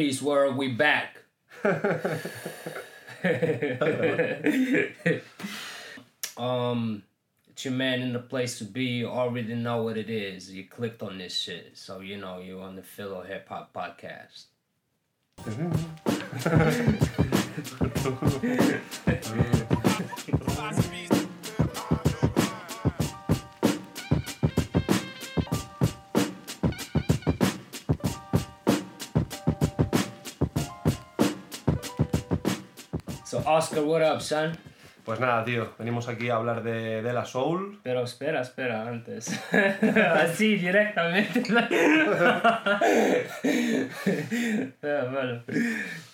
peace world, we back. um, it's your man in the place to be. You already know what it is. You clicked on this shit, so you know you're on the Philo Hip Hop Podcast. So Oscar, what up, son? Pues nada, tío, venimos aquí a hablar de, de la Soul. Pero espera, espera, antes. Así, directamente. Pero bueno,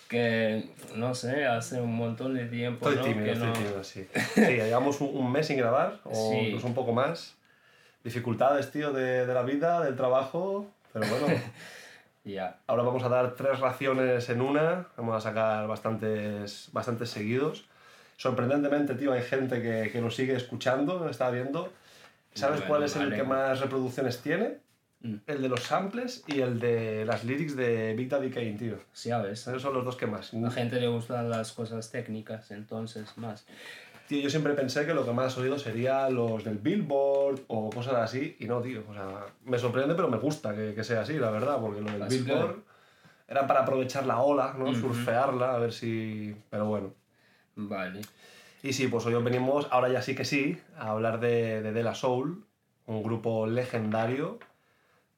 que no sé, hace un montón de tiempo. Estoy ¿no? tímido, que estoy no- tímido, sí. Sí, llevamos un, un mes sin grabar, o Sí. incluso un poco más. Dificultades, tío, de, de la vida, del trabajo, pero bueno, Ya. ahora vamos a dar tres raciones en una, vamos a sacar bastantes, bastantes seguidos. Sorprendentemente, tío, hay gente que, que nos sigue escuchando, nos está viendo. ¿Sabes Bueno, cuál es el que más reproducciones tiene? Mm. El de los samples y el de las lyrics de Big Daddy Kane, tío. Sí, a veces. Esos son los dos que más. A la gente le gustan las cosas técnicas, entonces más. Tío, yo siempre pensé que lo que más oído sería los del Billboard o cosas así, y no, tío. O sea, me sorprende, pero me gusta que, que sea así, la verdad, porque lo del Billboard good. era para aprovechar la ola, ¿no? Surfearla, a ver si. Pero bueno. Vale. Y sí, pues hoy os venimos, ahora ya sí que sí, a hablar de, de De La Soul, un grupo legendario.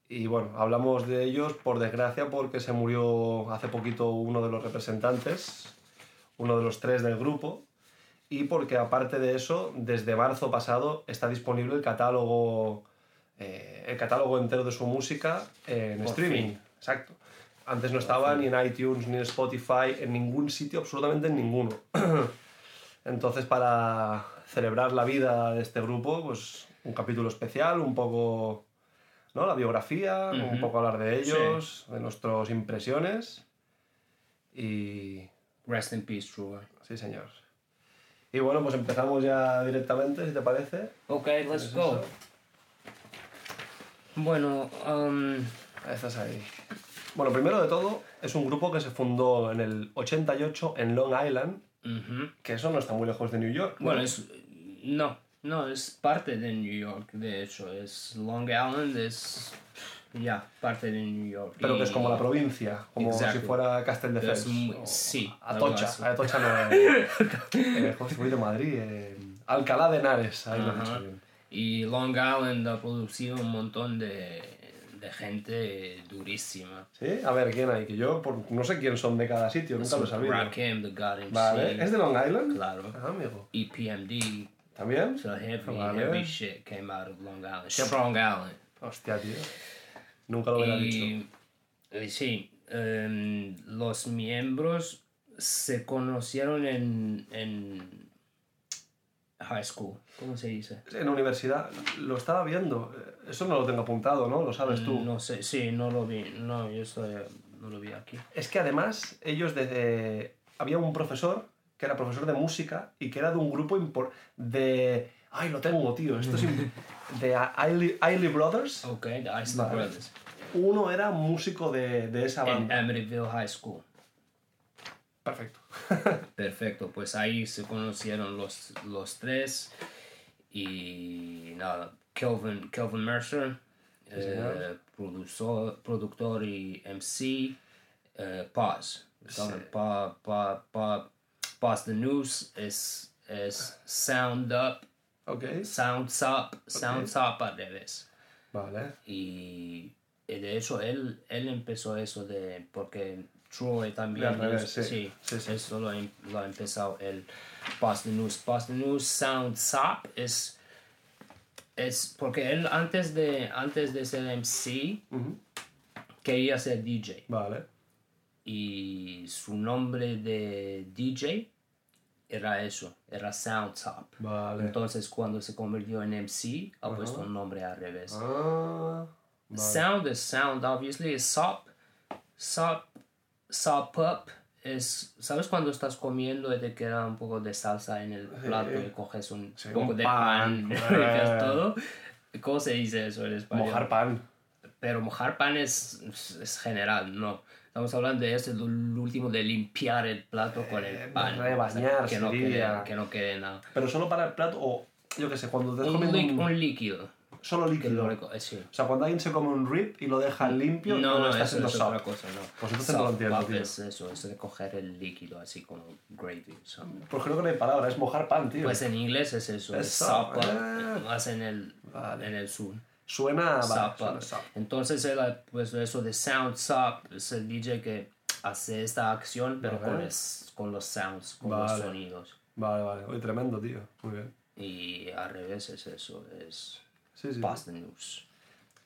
Y bueno, hablamos de ellos por desgracia porque se murió hace poquito uno de los representantes, uno de los tres del grupo. Y porque aparte de eso, desde marzo pasado está disponible el catálogo, eh, el catálogo entero de su música en Por streaming. fin. Exacto. Antes no estaba ni en iTunes, ni en Spotify, en ningún sitio, absolutamente en ninguno. Entonces, para celebrar la vida de este grupo, pues un capítulo especial, un poco, ¿no? La biografía, un poco hablar de ellos, de nuestras impresiones. Y Rest in peace, True. sí, señor. Y bueno, pues empezamos ya directamente, si te parece. Ok, let's ¿Es go. eso? Bueno, um, Estás ahí. Bueno, primero de todo, es un grupo que se fundó en el 88 en Long Island, que eso no está muy lejos de New York. ¿no? bueno, es. No, no, es parte de New York, de hecho. Es Long Island, es. Ya, parte de New York. Pero que es Y- como la provincia, como Exacto. si fuera Castelldefels. Es muy- o sí, Atocha. Atocha no eh, soy de Madrid. eh, Alcalá de Henares, ahí lo he dicho bien. Y Long Island ha producido un montón de, de gente durísima. ¿Sí? A ver, ¿quién hay? Que yo por- no sé quién son de cada sitio, nunca lo he sabido. Rakim, The God MC. Vale, ¿es de Long Island? Claro. Ah, amigo. EPMD. ¿También? So heavy, Vale. heavy shit came out of Long Island. Strong Island. Hostia, tío. Nunca lo hubiera dicho. Y, y sí, em, los miembros se conocieron en, en high school. ¿Cómo se dice? En la universidad, lo estaba viendo. eh, Eso no lo tengo apuntado, ¿no? Lo sabes tú. No sé, sí, no lo vi. No, yo estoy, no lo vi aquí. Es que además, ellos desde. Había un profesor que era profesor de música y que era de un grupo impor- de. Ay, lo tengo, tío. Esto es. de Ailey Brothers. Ok, The Isley. Brothers. Uno era músico de, de esa En banda. Amityville High School. Perfecto. Perfecto, pues ahí se conocieron los, los tres y nada, Kelvin, Kelvin Mercer, eh, productor, productor y MC, eh, Paz. Sí. Pa, pa, the News es, es Sound Up, ok. Sounds Up, Sounds Up al revés. Vale. Y de hecho él, él empezó eso de, porque Troy también, revés, sí. Sí, sí. eso lo, em- lo ha empezado el Boston News. Boston News Sound Sop es, es porque él antes de, antes de ser MC Ujú. quería ser DJ Vale. y su nombre de DJ era eso, era Sound Top. Vale. Entonces cuando se convirtió en MC ha puesto un nombre al revés. Ah. Sound is sound, obviously, is sop. Sop, sop up es. ¿Sabes cuando estás comiendo y te queda un poco de salsa en el plato y coges un Sí, poco un de pan. pan, y Eh. todo? ¿Cómo se dice eso en español? Mojar pan. pero mojar pan es, es general, no. Estamos hablando de eso, el último de limpiar el plato con el Eh, pan. rebañar, que, no quede, que no quede nada. Pero solo para el plato o, yo qué sé, cuando te un- un líquido. Solo líquido. lo eh, sí. O sea, cuando alguien se come un rib y lo deja limpio, No, no, está haciendo es otra cosa, no. Pues entonces no lo entiendo, tío. es eso, es de coger el líquido así como gravy. Pues creo que no hay palabra, es mojar pan, tío. Pues en inglés es eso, Es es ah. más en el, Vale. en el sur. Suena, vale, Sop suena. Entonces él, pues eso de sound sop es el DJ que hace esta acción pero con, es- con los sounds, con los Vale. sonidos. Vale, vale. Oye, tremendo, tío. Muy bien. Y al revés es eso, es Sí, sí. Pass the News.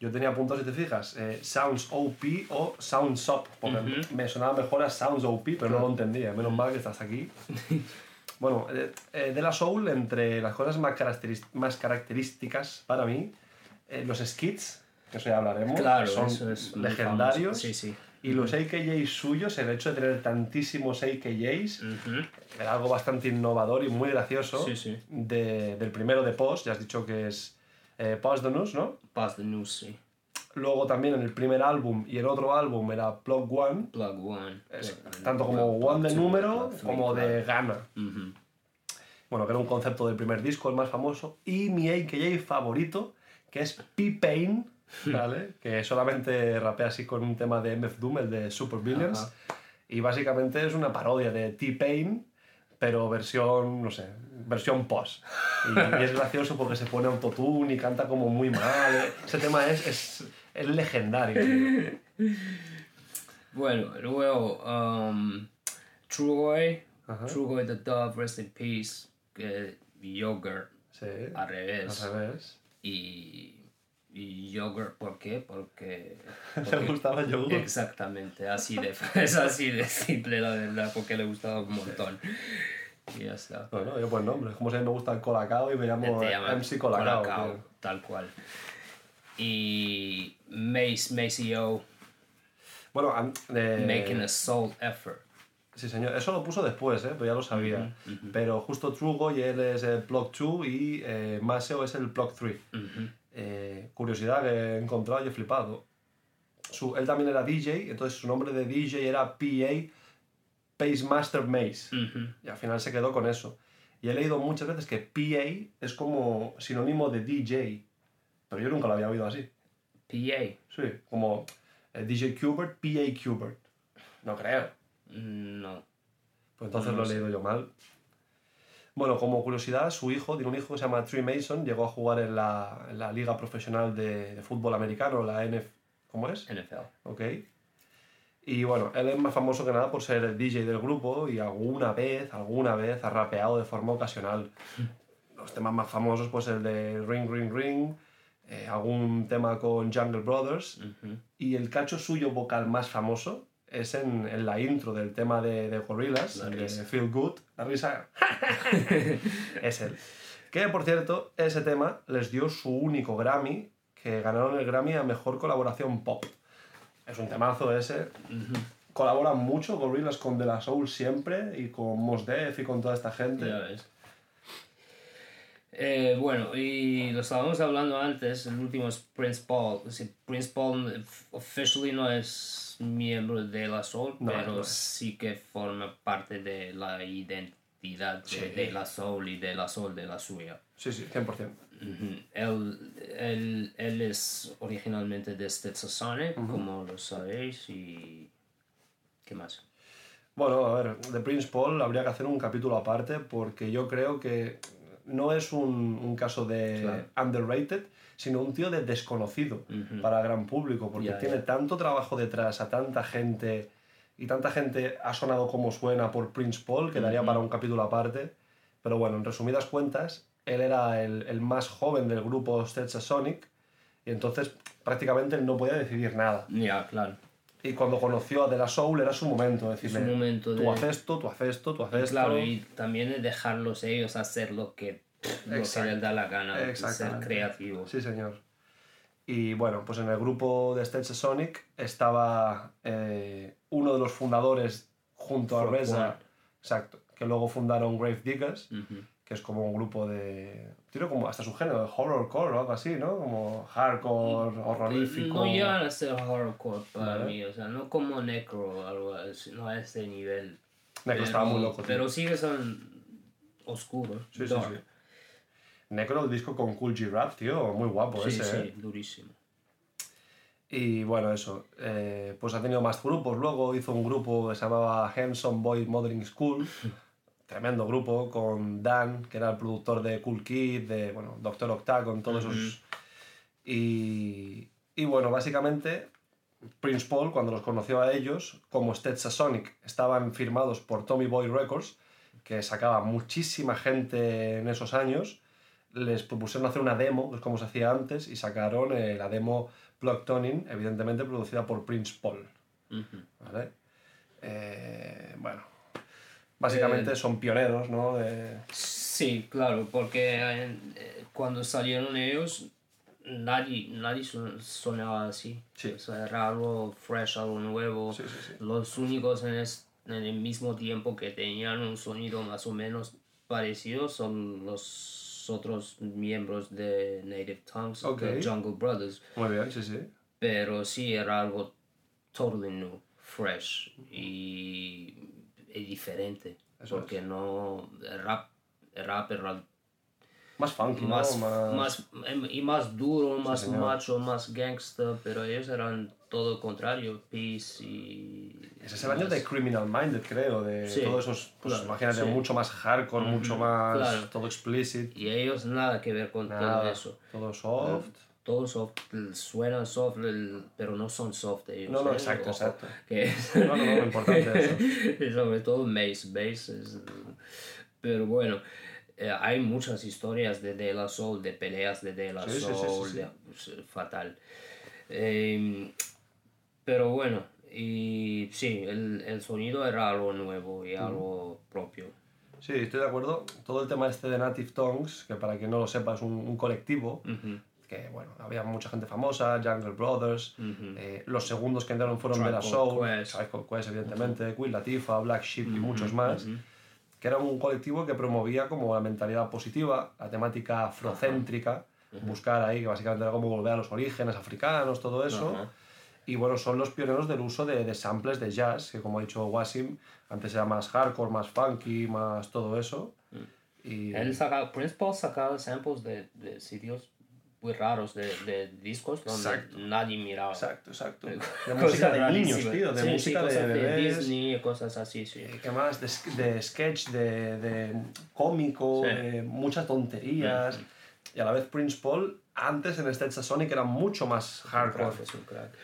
Yo tenía apuntado, si te fijas, eh, Sounds OP o Sounds Up, porque me sonaba mejor a Sounds OP, pero no lo entendía. Menos mal que estás aquí. bueno, eh, eh, de la Soul, entre las cosas más, más características para mí, los skits, que eso ya hablaremos, Claro, son eso es muy legendarios. Sí, sí. Y los AKJs suyos, el hecho de tener tantísimos AKJs, Ujú. era algo bastante innovador y muy gracioso. Sí, sí. De- del primero de Post, ya has dicho que es eh, Posthumous, ¿no? Pass the News, sí. Luego también en el primer álbum y el otro álbum era Plug One, Plug One. es plug- tanto como plug One de two, número three, como de gana. Ujú. Bueno, que era un concepto del primer disco, el más famoso. Y mi AKJ favorito, que es P-Pain, ¿vale? que solamente rapea así con un tema de MF Doom, el de Super Villains. Ajá. Y básicamente es una parodia de T-Pain, pero versión, no sé, versión post. Y, y es gracioso porque se pone autotune y canta como muy mal. Ese tema es, es, es legendario. Bueno, luego um, Trugoy, Ajá. Trugoy the Dove, Rest in Peace, que Yogurt Sí, al revés. al revés. Y, y Yogurt, ¿por qué? Porque... Le porque- gustaba el yogur. Exactamente, así de, es así de simple la verdad, porque le gustaba un montón. Y ya está. Bueno, yo pues nombre. Como mí me gusta el Colacao y me llamo MC Colacao. Colacao, tal cual. Y Mace, Maceo, Bueno, an- eh, Making a Soul Effort. sí señor, eso lo puso después, ¿eh? pero ya lo sabía. Pero justo Trugo y él es el Plug 2 y eh, Maseo es el Plug 3. Ujú. Eh, curiosidad que he encontrado y he flipado. Su, él también era DJ, entonces su nombre de DJ era PA, Pacemaster Mace. Ujú. Y al final se quedó con eso. Y he leído muchas veces que PA es como sinónimo de DJ, pero yo nunca lo había oído así. PA. Sí, como eh, DJ Qbert, PA Qbert. No creo. No. Pues entonces No lo he sé. leído yo mal. Bueno, como curiosidad, su hijo, tiene un hijo que se llama Trey Mason, llegó a jugar en la, en la liga profesional de, de fútbol americano, la NF... ¿Cómo es? NFL. Ok. Y bueno, él es más famoso que nada por ser el DJ del grupo y alguna vez, alguna vez ha rapeado de forma ocasional. Los temas más famosos, pues el de Ring Ring Ring, eh, algún tema con Jungle Brothers y el cacho suyo vocal más famoso es en, en la intro del tema de, de Gorillaz, risa. Feel Good, la risa es él. Que por cierto, ese tema les dio su único Grammy, que ganaron el Grammy a Mejor Colaboración Pop. Es un temazo ese. Colaboran mucho Gorillaz con De La Soul siempre y con Mos Def y con toda esta gente. Ya ves. Eh, bueno, y lo estábamos hablando antes, el último es Prince Paul. Sea, Prince Paul f- officially no es miembro de la Soul, No, pero no es. sí que forma parte de la identidad de, Sí. de la Soul y de la Soul de la suya. Sí, sí, 100%. Él, él, él es originalmente de Stetsasonic, como lo sabéis, y... ¿Qué más? Bueno, a ver, de Prince Paul habría que hacer un capítulo aparte porque yo creo que no es un, un caso de Claro. underrated, sino un tío de desconocido para el gran público, porque tiene tanto trabajo detrás, a tanta gente, y tanta gente ha sonado como suena por Prince Paul, que daría para un capítulo aparte. Pero bueno, en resumidas cuentas, él era el, el más joven del grupo Sonic y entonces prácticamente él no podía decidir nada. Ya, claro. Y cuando conoció a De La Soul era su momento, decirle, Su momento tú de- haces esto, tú haces esto, tú haces esto. Claro, y también es dejarlos ellos hacer lo que, lo que les da la gana, ser creativos. Sí, señor. Y bueno, pues en el grupo de Stage Sonic estaba eh, uno de los fundadores junto a Reza, exacto, que luego fundaron Grave Diggers. Que es como un grupo de... Tiene como hasta su género, de horrorcore o algo así, ¿no? Como hardcore, horrorífico. No llegan a ser horrorcore para mí, o sea, no como Necro o algo así, no a ese nivel. Necro estaba muy loco, tío. Pero sí que son oscuros. Sí, sí, sí. Necro, el disco con Cool G-Rap, tío, muy guapo sí, ese. Sí, ¿eh? durísimo. Y bueno, eso. eh, pues ha tenido más grupos. Luego hizo un grupo que se llamaba Handsome Boy Modeling School. Tremendo grupo con Dan, que era el productor de Cool Kid, de bueno, Doctor Octagon, todos esos. Y, y bueno, básicamente Prince Paul, cuando los conoció a ellos, como Stetsa Sonic, estaban firmados por Tommy Boy Records, que sacaba muchísima gente en esos años. Les propusieron hacer una demo, que es como se hacía antes, y sacaron eh, la demo Plug Toning, evidentemente producida por Prince Paul. ¿vale? Eh, bueno, básicamente Eh, son pioneros, ¿no? De- Sí, claro, porque eh, cuando salieron ellos, nadie, nadie son- sonaba así. Sí. O sea, era algo fresh, algo nuevo. Sí, sí, sí. Los únicos en, es- en el mismo tiempo que tenían un sonido más o menos parecido son los otros miembros de Native Tongues, de Jungle Brothers. Muy bien, sí, sí. Pero sí, era algo totally new, fresh y, y diferente. Eso porque no. El rap, el rap era Más funky, más, ¿no? más, em, y más duro, más señor. macho, más gangster, pero ellos eran todo lo contrario, peace y... Ese es el año de Criminal Minded, creo, de Sí, todos esos, pues claro, imagínate, sí. mucho más hardcore, mucho más, claro. todo explicit, Y ellos nada que ver con todo nada, eso. todo soft. Todos soft, suenan soft, pero no son soft ellos. No, no, ¿eh? exacto, exacto. Que No, no, no, importante eso. Sobre todo Mace, Bass es... Pero bueno, eh, hay muchas historias de De La Soul, de peleas de De La Sí, sí, sí, sí, Soul, de- pues, fatal. Eh, pero bueno, y sí, el, el sonido era algo nuevo y algo propio. Sí, estoy de acuerdo. Todo el tema este de Native Tongues, que para quien no lo sepa es un, un colectivo, que bueno, había mucha gente famosa, Jungle Brothers, ujú. eh, los segundos que entraron fueron Tribe de la Soul, Quest. Tribe Quest, evidentemente, Queen Latifah, Black Sheep y muchos más, que era un colectivo que promovía como la mentalidad positiva, la temática afrocéntrica, buscar ahí, que básicamente era como volver a los orígenes africanos, todo eso. Y bueno, son los pioneros del uso de, de samples de jazz, que como ha dicho Wasim, antes era más hardcore, más funky, más todo eso. Y Él sacaba, Prince Paul sacaba samples de, de sitios muy raros, de, de discos donde Exacto. nadie miraba. Exacto, exacto. De Cosas música de niños, tío, de Sí, sí, música de cosas bebés. Disney, cosas así, sí. eh, ¿Qué más? De, de sketch, de, de cómico, Sí. de muchas tonterías. Y a la vez Prince Paul, antes en Stage Sonic era mucho más hardcore.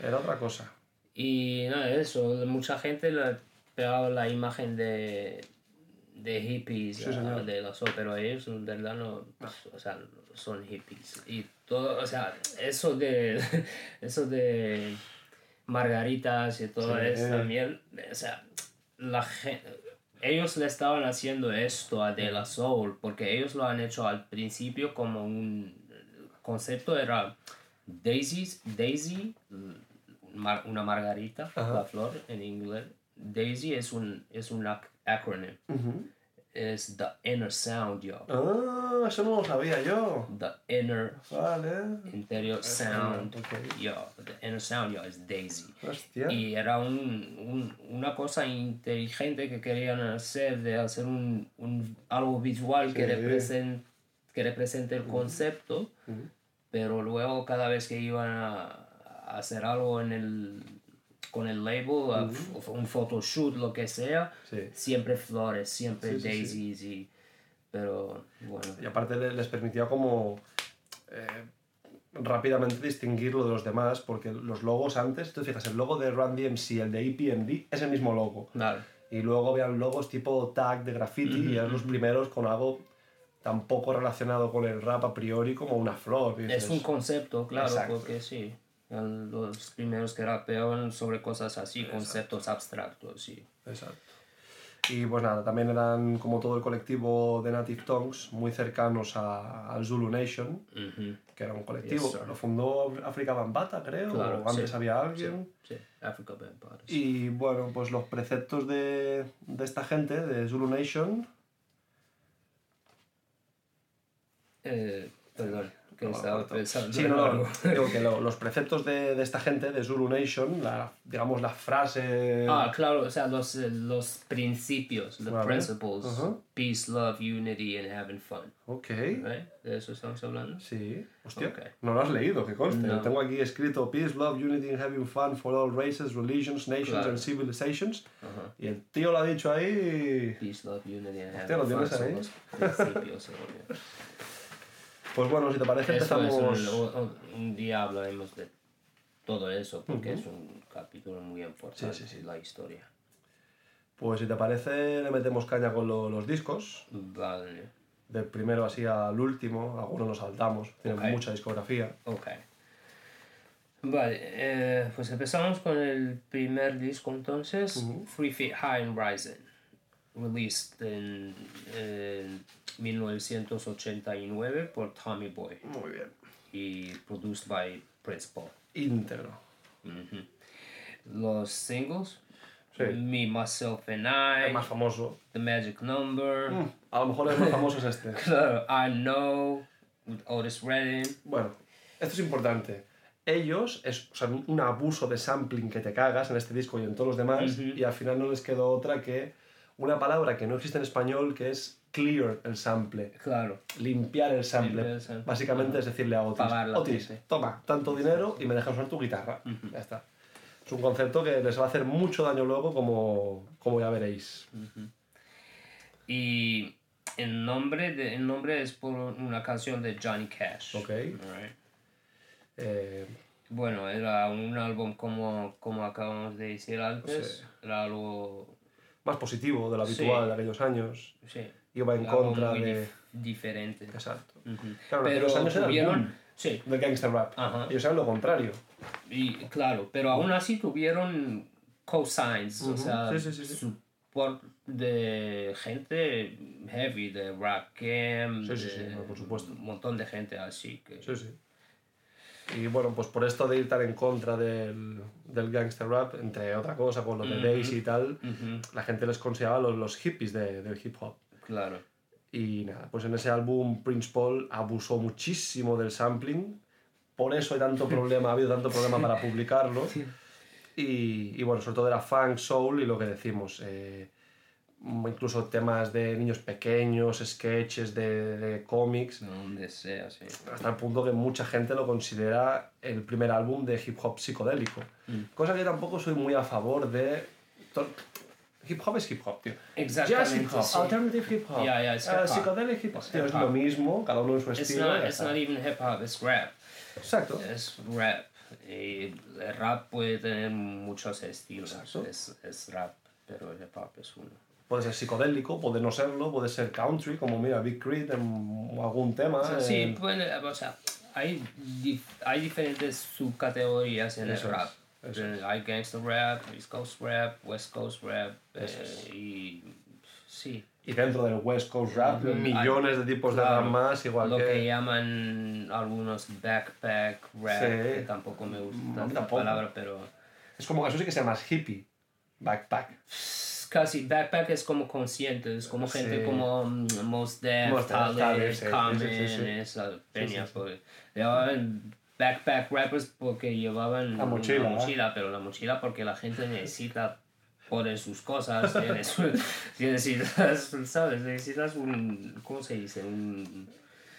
Era otra cosa. Y nada, eso, mucha gente le pegaba la imagen de, de hippies Sí, de los pero ellos en verdad no, o sea, son hippies. Y todo, o sea, eso de, eso de margaritas y toda Sí. esta o sea, la gente, ellos le estaban haciendo esto a De La Soul porque ellos lo han hecho al principio como un concepto era Daisy, Daisy, una margarita, Ajá. la flor en inglés. Daisy es un es un ac- acronym. Es the inner sound, yo. Ah, eso no lo sabía yo. The inner Vale. interior sound, ok. yo. The inner sound, yo, es Daisy. Hostia. Y era un, un- una cosa inteligente que querían hacer, de hacer un, un- algo visual que, represent, que represente el concepto, pero luego cada vez que iban a hacer algo en el, con el label, a f- un photoshoot, lo que sea, Sí. siempre flores, siempre Sí, daisies, y, pero bueno. Y aparte le- les permitía como eh, rápidamente distinguirlo de los demás, porque los logos antes, tú fijas, el logo de Run DMC, el de EPMD, es el mismo logo. Claro. Y luego habían logos tipo tag de graffiti y eran los primeros con algo tan poco relacionado con el rap a priori como una flor. Es un concepto, claro, Exacto. porque sí. Los primeros que rapeaban sobre cosas así, conceptos abstractos, sí. Exacto. Y pues nada, también eran como todo el colectivo de Native Tongues muy cercanos a- al Zulu Nation, Ujú. que era un colectivo. Yes, sir. Lo fundó África Bambata, creo, Claro, o antes sí. había alguien. Sí, Africa Vampires. Y bueno, pues los preceptos de, de esta gente, de Zulu Nation, Eh, perdón, que No, estaba pensando Sí, no, digo que lo- los preceptos de, de esta gente, de Zulu Nation, la, digamos la frase... Ah, claro, o sea, los, eh, los principios, the Vale. principles, Ajá. peace, love, unity and having fun. Ok, ¿right? ¿De eso estamos hablando? sí. Hostia, Ok. no lo has leído, que conste. No. Tengo aquí escrito Peace, Love, Unity and Having Fun for all races, religions, nations Claro. and civilizations. Ajá. Y el tío lo ha dicho ahí... Peace, love, unity and Hostia, having ¿lo fun tienes son ahí? los principios. Pues bueno, si te parece Eso empezamos... un, un- un día hablaremos de todo eso porque es un capítulo muy importante Sí, sí, sí. la historia. Pues si te parece le metemos caña con lo- los discos. Vale, Del primero así al último, algunos nos saltamos. Tienen mucha discografía. ok. Vale, eh, pues empezamos con el primer disco entonces, Three Feet High and Rising, released en, en 1989 por Tommy Boy Muy bien. y produced by Prince Paul. Íntegro. Los singles, Sí. Me, Myself and El I, más famoso. The Magic Number, Mm, A lo mejor el más famoso es este. claro, I Know, with Otis Redding. Bueno, esto es importante. Ellos, es o sea, un abuso de sampling que te cagas en este disco y en todos los demás, y al final no les quedó otra que una palabra que no existe en español que es clear el sample. Claro, Limpiar el sample. Limpiar el sample. Básicamente es decirle a Otis, Pagar la Otis, toma tanto dinero y me dejas usar tu guitarra. Ya está. Es un concepto que les va a hacer mucho daño luego, como, como ya veréis. y el nombre, de, el nombre es por una canción de Johnny Cash. Ok. Eh, Bueno, era un álbum como, como acabamos de decir antes, Sí. era algo... más positivo de lo habitual Sí. de aquellos años. Sí, Iba en algo contra muy de... dif- diferente. Exacto. Ujú. Claro, en Pero aquellos años era el tuvieron... boom Sí, del gangster rap. Ajá. Ellos eran lo contrario. y claro, pero aún así tuvieron cosigns, o Ujú. sea, Sí, sí, sí, support de gente heavy, de rap game, de por supuesto. un montón de gente así que... Sí, sí. Y bueno, pues por esto de ir tan en contra del, del gangster rap, entre otra cosa, con lo de Daisy y tal, la gente les consideraba los, los hippies de- del hip hop. Claro. Y nada, pues en ese álbum Prince Paul abusó muchísimo del sampling. Por eso hay tanto problema, ha habido tanto problema para publicarlo. Y, y bueno, sobre todo era funk, soul y lo que decimos. eh, incluso temas de niños pequeños, sketches de, de cómics. Donde sea, sí. Hasta el punto que mucha gente lo considera el primer álbum de hip hop psicodélico. Cosa que yo tampoco soy muy a favor de. Hip hop es hip hop, tío. Exactamente, Jazz hip hop, sí. alternative hip hop, ya, es eh, hip hop. psychedelic hip hop. Es Tío, lo mismo, cada uno en su It's estilo. not, it's not even hip hop, it's rap. Exacto. Es rap. Y el rap puede tener muchos estilos. Exacto. Es, es rap, pero el hip hop es uno. Puede ser psicodélico, puede no serlo, puede ser country, como mira Big Crit en algún tema. O sea, eh, sí, puede, o sea, hay, dif- hay diferentes subcategorías en Eso el es, rap. eso Eh, Hay gangster rap, East Coast rap, West Coast rap. eh, es. y sí, Y dentro del West Coast Rap, Ujú, millones de tipos de rap más, igual lo que... que... llaman algunos backpack rap, Sí. que tampoco me gusta mí esta tampoco. palabra, pero Es como, eso sí que se llama hippie. Backpack. Casi backpack es como consciente, es como gente Sí. como mm, Mos Def, sí, Common, esa peña, pues, llevaban backpack rappers porque llevaban La mochila, una mochila, pero la mochila porque la gente necesita poner sus cosas, necesitas, ¿sabes? Necesitas un, ¿cómo se dice? Un,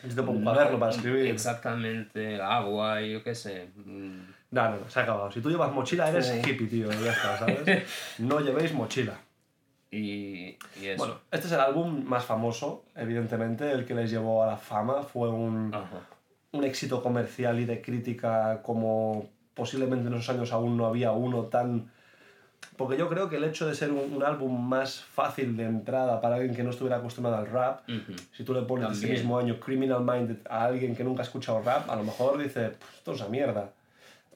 Necesito un cuaderno para escribir. Exactamente, agua, yo qué sé. No, no, no, se ha acabado. Si tú llevas mochila, eres Sí. hippie, tío. Ya está, ¿sabes? No llevéis mochila. Y, y eso. Bueno, este es el álbum más famoso, evidentemente, el que les llevó a la fama. Fue un, Ajá. un éxito comercial y de crítica como posiblemente en esos años aún no había uno tan... Porque yo creo que el hecho de ser un, un álbum más fácil de entrada para alguien que no estuviera acostumbrado al rap, si tú le pones ese También. mismo año Criminal Minded a alguien que nunca ha escuchado rap, a lo mejor dice, "Pff, esto es una mierda.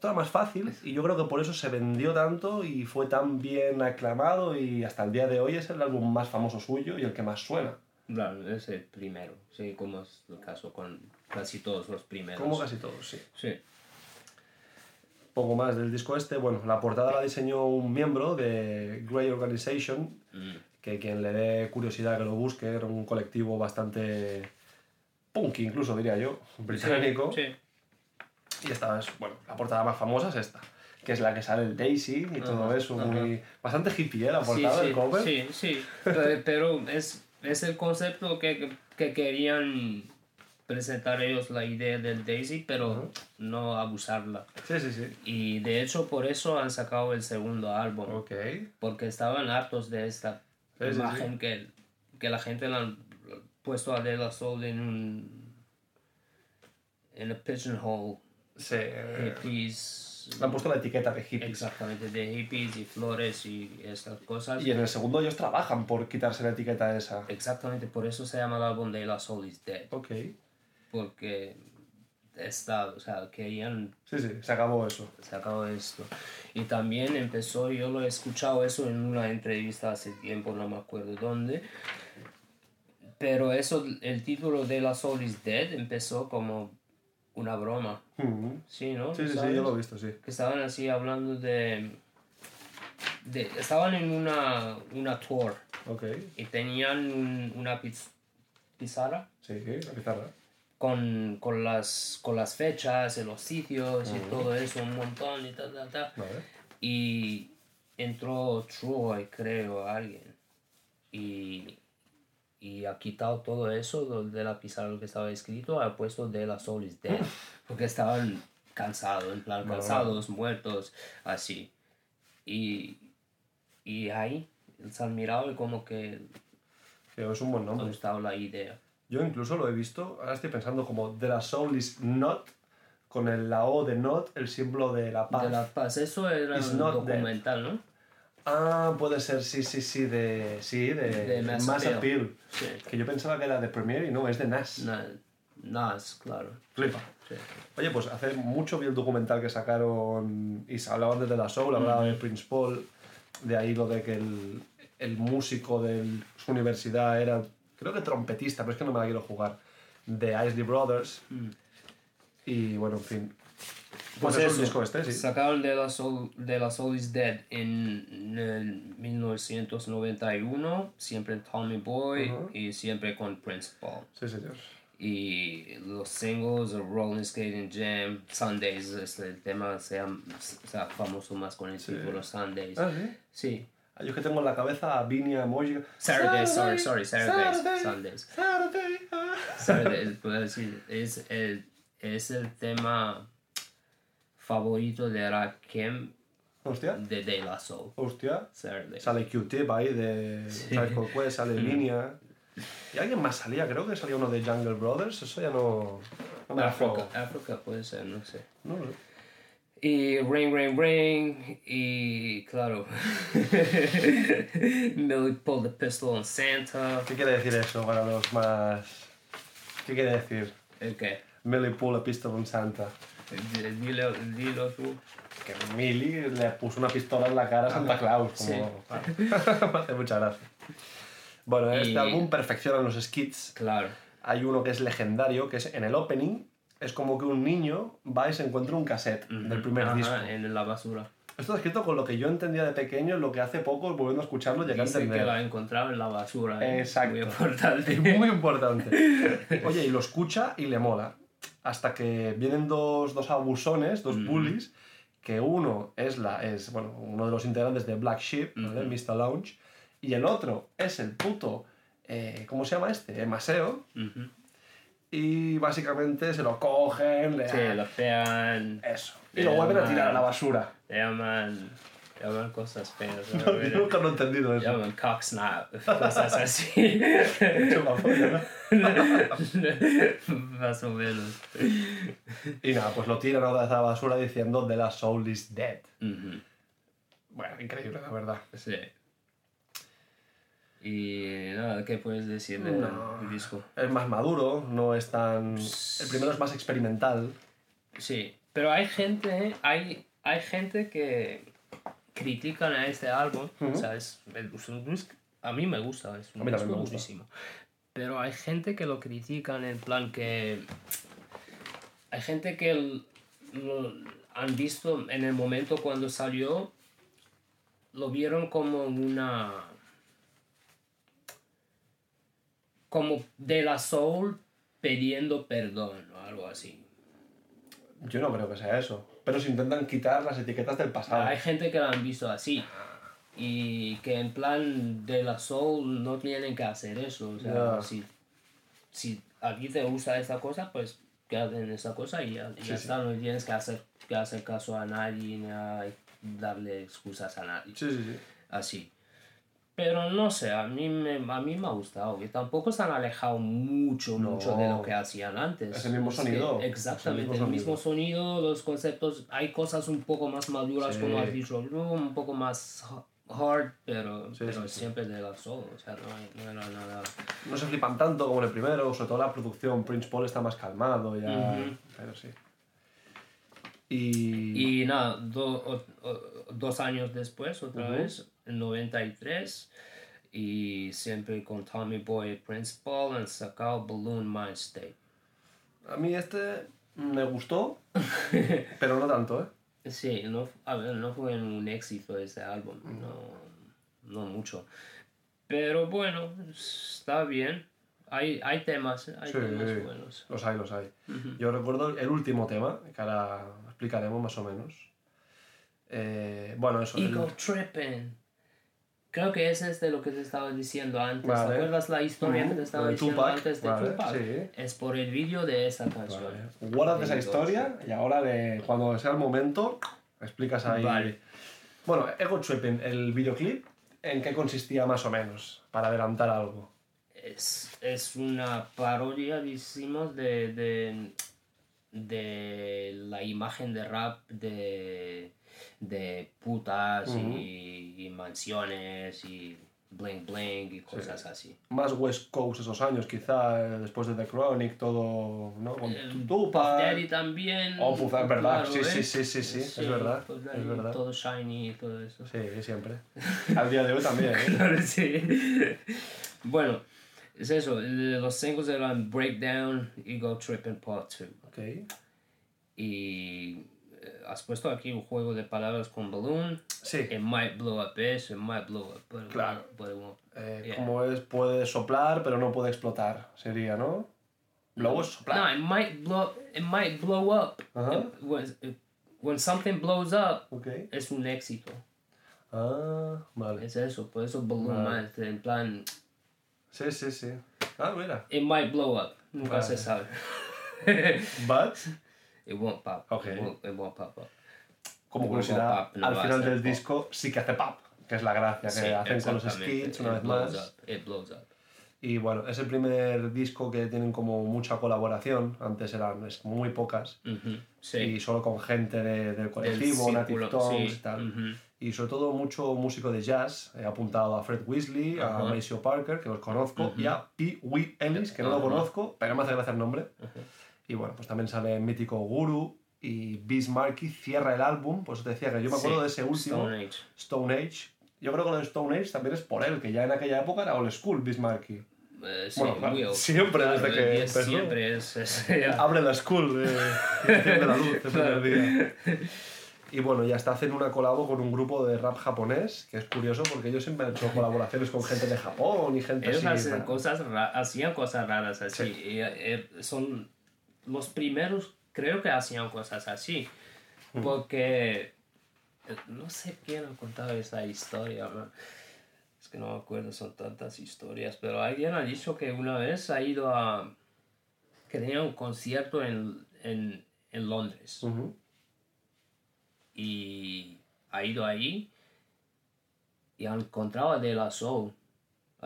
Esto era más fácil y yo creo que por eso se vendió tanto y fue tan bien aclamado y hasta el día de hoy es el álbum más famoso suyo y el que más suena. Claro, es el primero, sí, como es el caso con casi todos los primeros. Como casi todos, sí. Sí. Poco más del disco este. Bueno, la portada la diseñó un miembro de Grey Organization, Mm. que quien le dé curiosidad que lo busque, era un colectivo bastante punky incluso diría yo, británico. Sí. Y esta es, bueno, la portada más famosa es esta, que es la que sale el Daisy y todo Ajá, eso, ajá. muy... Bastante hippie, ¿eh? La portada sí, del cover. sí, sí. Pe- Pero es, es el concepto que, que querían presentar ellos la idea del Daisy, pero Ujú. no abusarla. sí, sí. sí. Y de hecho por eso han sacado el segundo álbum, Ok. porque estaban hartos de esta sí, imagen Que, que la gente la han puesto a De La Soul en un en a pigeonhole Sí. eh, hippies Le han puesto la etiqueta de hippies. exactamente de hippies y flores y estas cosas Y en el segundo ellos trabajan por quitarse la etiqueta esa. exactamente por eso se llama el álbum De La Soul is Dead Ok. porque está o sea querían Sí, sí, se acabó eso. sacado esto. Y también empezó, yo lo he escuchado eso en una entrevista hace tiempo, no me acuerdo dónde. Pero eso, el título de La Soul is Dead empezó como una broma. Mhm. Sí, ¿no? Sí, sí, sí, yo lo he visto, sí. Que estaban así hablando de... de estaban en una, una tour Ok. y tenían un- una piz- pizarra Sí, la pizarra. con, con, las, con las fechas, en los sitios y todo eso, un montón y tal, tal, tal. Vale. Y entró Troy, creo, alguien. Y, y ha quitado todo eso de la pizarra lo que estaba escrito, ha puesto de la Soul is Dead. Porque estaban cansados, en plan cansados, muertos, así. Y, y ahí se han mirado y como que Sí, es un buen ha nombre. gustado la idea. Yo incluso lo he visto, ahora estoy pensando como de la soul is not, con el, la O de not, el símbolo de la paz. De la paz, eso era un documental, ¿no? Ah, puede ser, sí, sí, sí, de, sí, de, De Mass Mass Appeal. Appeal. Sí. Que yo pensaba que era de Premiere y no, es de Nas. Na- Nas, claro. Flipa. Sí. Oye, pues hace mucho vi el documental que sacaron y se hablaban de La Soul, hablaban de Prince Paul, de ahí lo de que el, el músico de su universidad era, creo que trompetista, pero es que no me la quiero jugar, de Isley Brothers. Mm. Y bueno, en fin. Pues Pues eso, eso, el disco este, sí. Sacaron de la, Soul, de la Soul is Dead en el 1991, siempre Tommy Boy Ujú. y siempre con Prince Paul. Sí, señor. Y los singles, Rolling Skating Jam, Sundays, es el tema sea, sea famoso más con el título Sundays. Ah, sí. Sí. Ah, Yo es que tengo en la cabeza a Vinia Mojica. Saturdays, sorry, sorry, Saturdays, Saturday, Sundays. Saturday, ah. Decir, es el, es el tema favorito de Rakim Hostia, de De La Soul. hostia. Saturday. Sale Q-Tip ahí de Psycho Quest, sale Vinia. Y alguien más salía, creo que salía uno de Jungle Brothers, eso ya no, no me África. África puede ser, no sé. No, no. Y Rain, Rain, Rain. Y claro. Millie pulled the pistol on Santa. ¿Qué quiere decir eso para los más... ¿Qué quiere decir? ¿El qué? Millie pull a pistol on Santa. Dilo, dilo tú. Que Millie le puso una pistola en la cara a Santa Claus. Como... me hace mucha gracia. Bueno, en este Y- álbum perfeccionan los skits. Claro. Hay uno que es legendario, que es en el opening, es como que un niño va y se encuentra un cassette del primer Ajá, disco. En la basura. Esto está escrito con lo que yo entendía de pequeño, lo que hace poco, volviendo a escucharlo, llegué a Dice que entender. la encontraba en la basura. ¿eh? Exacto. Muy importante. Es muy importante. Oye, y lo escucha y le mola. Hasta que vienen dos, dos abusones, dos bullies, que uno es, la, es bueno, uno de los integrantes de Black Sheep, ¿vale? Mr. Lounge, y el otro es el puto, eh, ¿cómo se llama este? Eh, Maseo. Y básicamente se lo cogen, le Sí, lo. Eso. Y lo vuelven a tirar a la basura. Le llaman. Llaman cosas feas. Yo nunca lo he entendido eso. llaman cocksnap. Cosas así. ¿no? Más o menos. Y nada, pues lo tiran otra vez a la basura diciendo The Last Soul is Dead. Bueno, increíble, la verdad. Sí. Y nada, ¿qué puedes decir del No. disco? Es más maduro, no es tan... El primero es más experimental. Sí, pero hay gente, hay, hay gente que critican a este álbum, o sea, es, a mí me gusta, es un disco me gusta. buenísimo. Pero hay gente que lo critican en plan que... Hay gente que lo han visto en el momento cuando salió, lo vieron como una... como de la soul, pidiendo perdón o algo así. Yo no creo que sea eso. Pero se intentan quitar las etiquetas del pasado. Hay gente que lo han visto así. Y que en plan de la soul no tienen que hacer eso. O sea, si, si a ti te gusta esta cosa, pues quédate en esa cosa y ya, sí. está. No tienes que hacer, que hacer caso a nadie ni a darle excusas a nadie. Sí, sí, sí. Así. Pero no sé, a mí me, a mí me ha gustado. Y tampoco se han alejado mucho, No. mucho de lo que hacían antes. Es el mismo sonido, exactamente, el el mismo mismo sonido, los conceptos. Hay cosas un poco más maduras, Sí. como has dicho, un poco más hard, pero, Sí, pero sí, siempre de la soul. O sea, no, hay- no era nada. No se flipan tanto como en el primero, sobre todo la producción. Prince Paul está más calmado ya. Pero sí. Y. Y nada, do- o- o- dos años después, otra vez, en 93, y siempre con Tommy Boy Paul han sacado Balloon Mind State. A mí este me gustó, pero no tanto, ¿eh? Sí, no, a ver, no fue un éxito ese álbum, no, no mucho. Pero bueno, está bien. Hay, hay temas, hay Sí, temas buenos. los hay, los hay. Yo recuerdo el último tema, que ahora explicaremos más o menos. Eh, bueno, eso. el- Ego Tripping. Creo que ese es de lo que te estaba diciendo antes. Vale. ¿Te acuerdas la historia que te estaba diciendo Tupac, antes de vale, Tupac? sí. Es por el vídeo de esa canción. Vale. Guárdate esa historia y ahora de, cuando sea el momento explicas ahí. Vale. Bueno, Ego Tripping, el videoclip, ¿en qué consistía más o menos? Para adelantar algo. es, es una parodia, decimos, de, de, de la imagen de rap de, de putas Ujú. y, y mansiones y bling bling y cosas así. Más West Coast esos años, quizá después de The Chronic, todo, ¿no? Con Eh, Tupac. Daddy también. Oh, Puff es verdad. claro, Sí, sí, ¿eh? sí, sí, sí, es verdad, es Daddy, verdad. Todo shiny y todo eso. Sí, siempre. Al día de hoy también, ¿eh? Claro, sí. Bueno, es eso. Los singles eran Breakdown, Ego Tripping Part 2. Ok. Y has puesto aquí un juego de palabras con balloon. Sí. It might blow up this, it might blow up, but Claro. but it won't. Eh, Yeah. Como es, puede soplar, pero no puede explotar, sería, ¿no? Blow es soplar. No, it might blow, it might blow up. Ajá. It- when, it- when something blows up, Ok. es un éxito. Ah, vale. Es eso, por eso balloon Vale. man, en plan, Sí, sí, sí. Ah, mira. it might blow up. Nunca se Vale. sabe. But, it won't pop. Ok. It won't, it won't pop up. como curiosidad, no al a final del pop. disco sí que hace pop, que es la gracia que Sí, hacen con los skits una It vez blows más. up, It blows up. Y bueno, es el primer disco que tienen como mucha colaboración. Antes eran es muy pocas. Ujú, Sí. Y solo con gente de- del colectivo, Native Tongues sí, y tal. ujú. Y sobre todo mucho músico de jazz. He apuntado a Fred Weasley, a Ajá. Maceo Parker, que los conozco, y a P. Wee Ellis, que no lo conozco, pero me hace gracia el nombre. Y bueno, pues también sale Mítico Guru y Bismarcky cierra el álbum. Pues te decía que yo me acuerdo Sí, de ese último, Stone Age. Stone Age. Yo creo que lo de Stone Age también es por él, que ya en aquella época era old school Bismarcky. Eh, sí, Bueno, claro, siempre Claro, desde que empezó. Siempre es... Abre la school de, de la luz el primer día. Y bueno, ya está hacen una colabo con un grupo de rap japonés, que es curioso porque ellos siempre han hecho colaboraciones con gente de Japón y gente Ellos así. hacen cosas hacían cosas raras así. Sí. Y, eh, son los primeros, creo que hacían cosas así. Porque eh, no sé quién ha contado esa historia. ¿no? Es que no me acuerdo, son tantas historias. Pero alguien ha dicho que una vez ha ido a. que tenía un concierto en, en, en Londres. Ujú. y ha ido ahí y ha encontrado a De La Soul,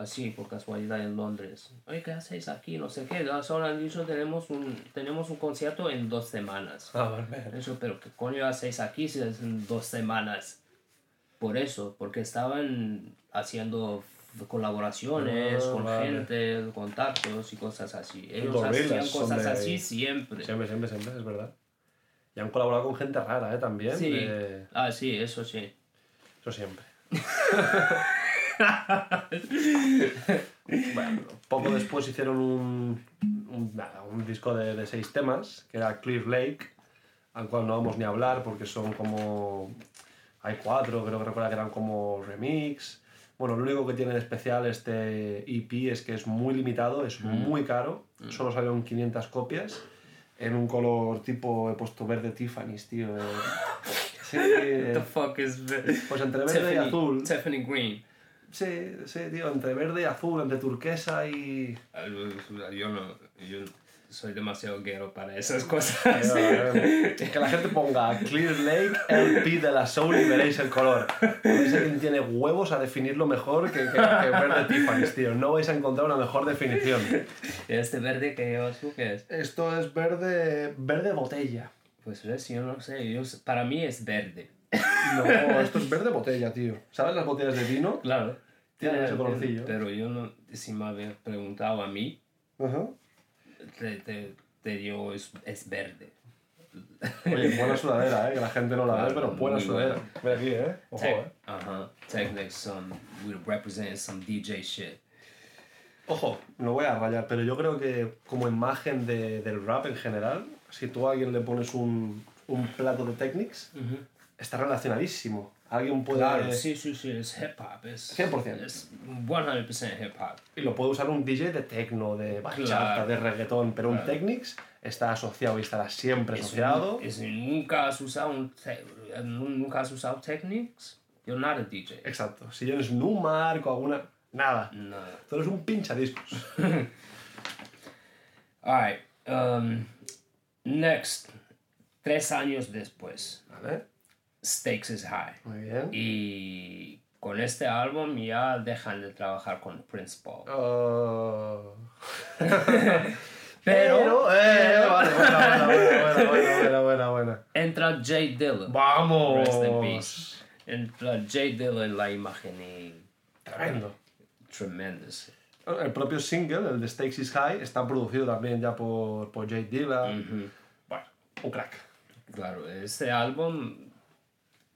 así por casualidad en Londres. Oye, ¿qué hacéis aquí? No sé qué. Soul han dicho tenemos un, tenemos un concierto en dos semanas. Vale. Eso, pero ¿qué coño hacéis aquí si es en dos semanas? Por eso, porque estaban haciendo colaboraciones Ah, con vale. gente, contactos y cosas así. Ellos hacían cosas de- así siempre. Siempre, siempre, siempre, es verdad. Y han colaborado con gente rara, ¿eh? También. Sí. de- Ah, sí, eso sí. Eso siempre. bueno, poco después hicieron un, un, nada, un disco de, de seis temas, que era Clear Lake, al cual no vamos ni a hablar porque son como... Hay cuatro, creo que recuerda que eran como remix. Bueno, lo único que tiene de especial este EP es que es muy limitado, es muy caro, solo salieron 500 copias, en un color tipo, he puesto verde Tiffany's, tío. eh. Sí, What the fuck is pues entre verde y azul. Tiffany Green. Sí, sí, tío, entre verde y azul, entre turquesa y... Yo no, yo soy demasiado guero para esas cosas. que la gente ponga Clear Lake LP de la Soul y veréis el color. Ver si alguien tiene huevos a definirlo mejor que, que, que verde Tiffany's, tío. No vais a encontrar una mejor definición. Este verde que ¿qué es? Esto es verde, verde botella. Pues ves, yo no sé, yo, para mí es verde. No, esto es verde botella, tío. ¿Sabes las botellas de vino? Claro. Tienen ese colorcillo. Pero yo no, si me habías preguntado a mí, Ajá. te, te, te digo, es, es verde. Oye, buena sudadera, ¿eh? Que la gente no la ve, pero buena sudadera. buena. Ve aquí, ¿eh? Ojo, Tech, ¿eh? uh-huh. Technics, some, we represent some DJ shit. Ojo, no voy a rayar, pero yo creo que como imagen de, del rap en general, si tú a alguien le pones un, un plato de Technics, está relacionadísimo. Alguien puede... Claro, sí, sí, sí, es hip hop. Es 100%. Es 100% hip hop. Y lo puede usar un DJ de techno, de bachata, Claro. de reggaetón, pero un. Technics está asociado y estará siempre asociado. nu- eso nunca has usado un nunca has usado Technics. You're not a DJ. Exacto. Si eres Numark o alguna... Nada. No. Tú eres un pinchadiscos. Alright. Um, next. Tres años después. ¿Vale? Stakes is High. Muy bien. Y con este álbum ya dejan de trabajar con Prince Paul. Oh. Pero, buena, buena, buena, entra Jay Dillon. ¡Vamos! Rest in peace. Entra Jay Dillon en la imagen y Tremendo. tremendous. El propio single, el de Stakes is High, está producido también ya por, por Jay Dilla. Bueno, un crack. Claro, este álbum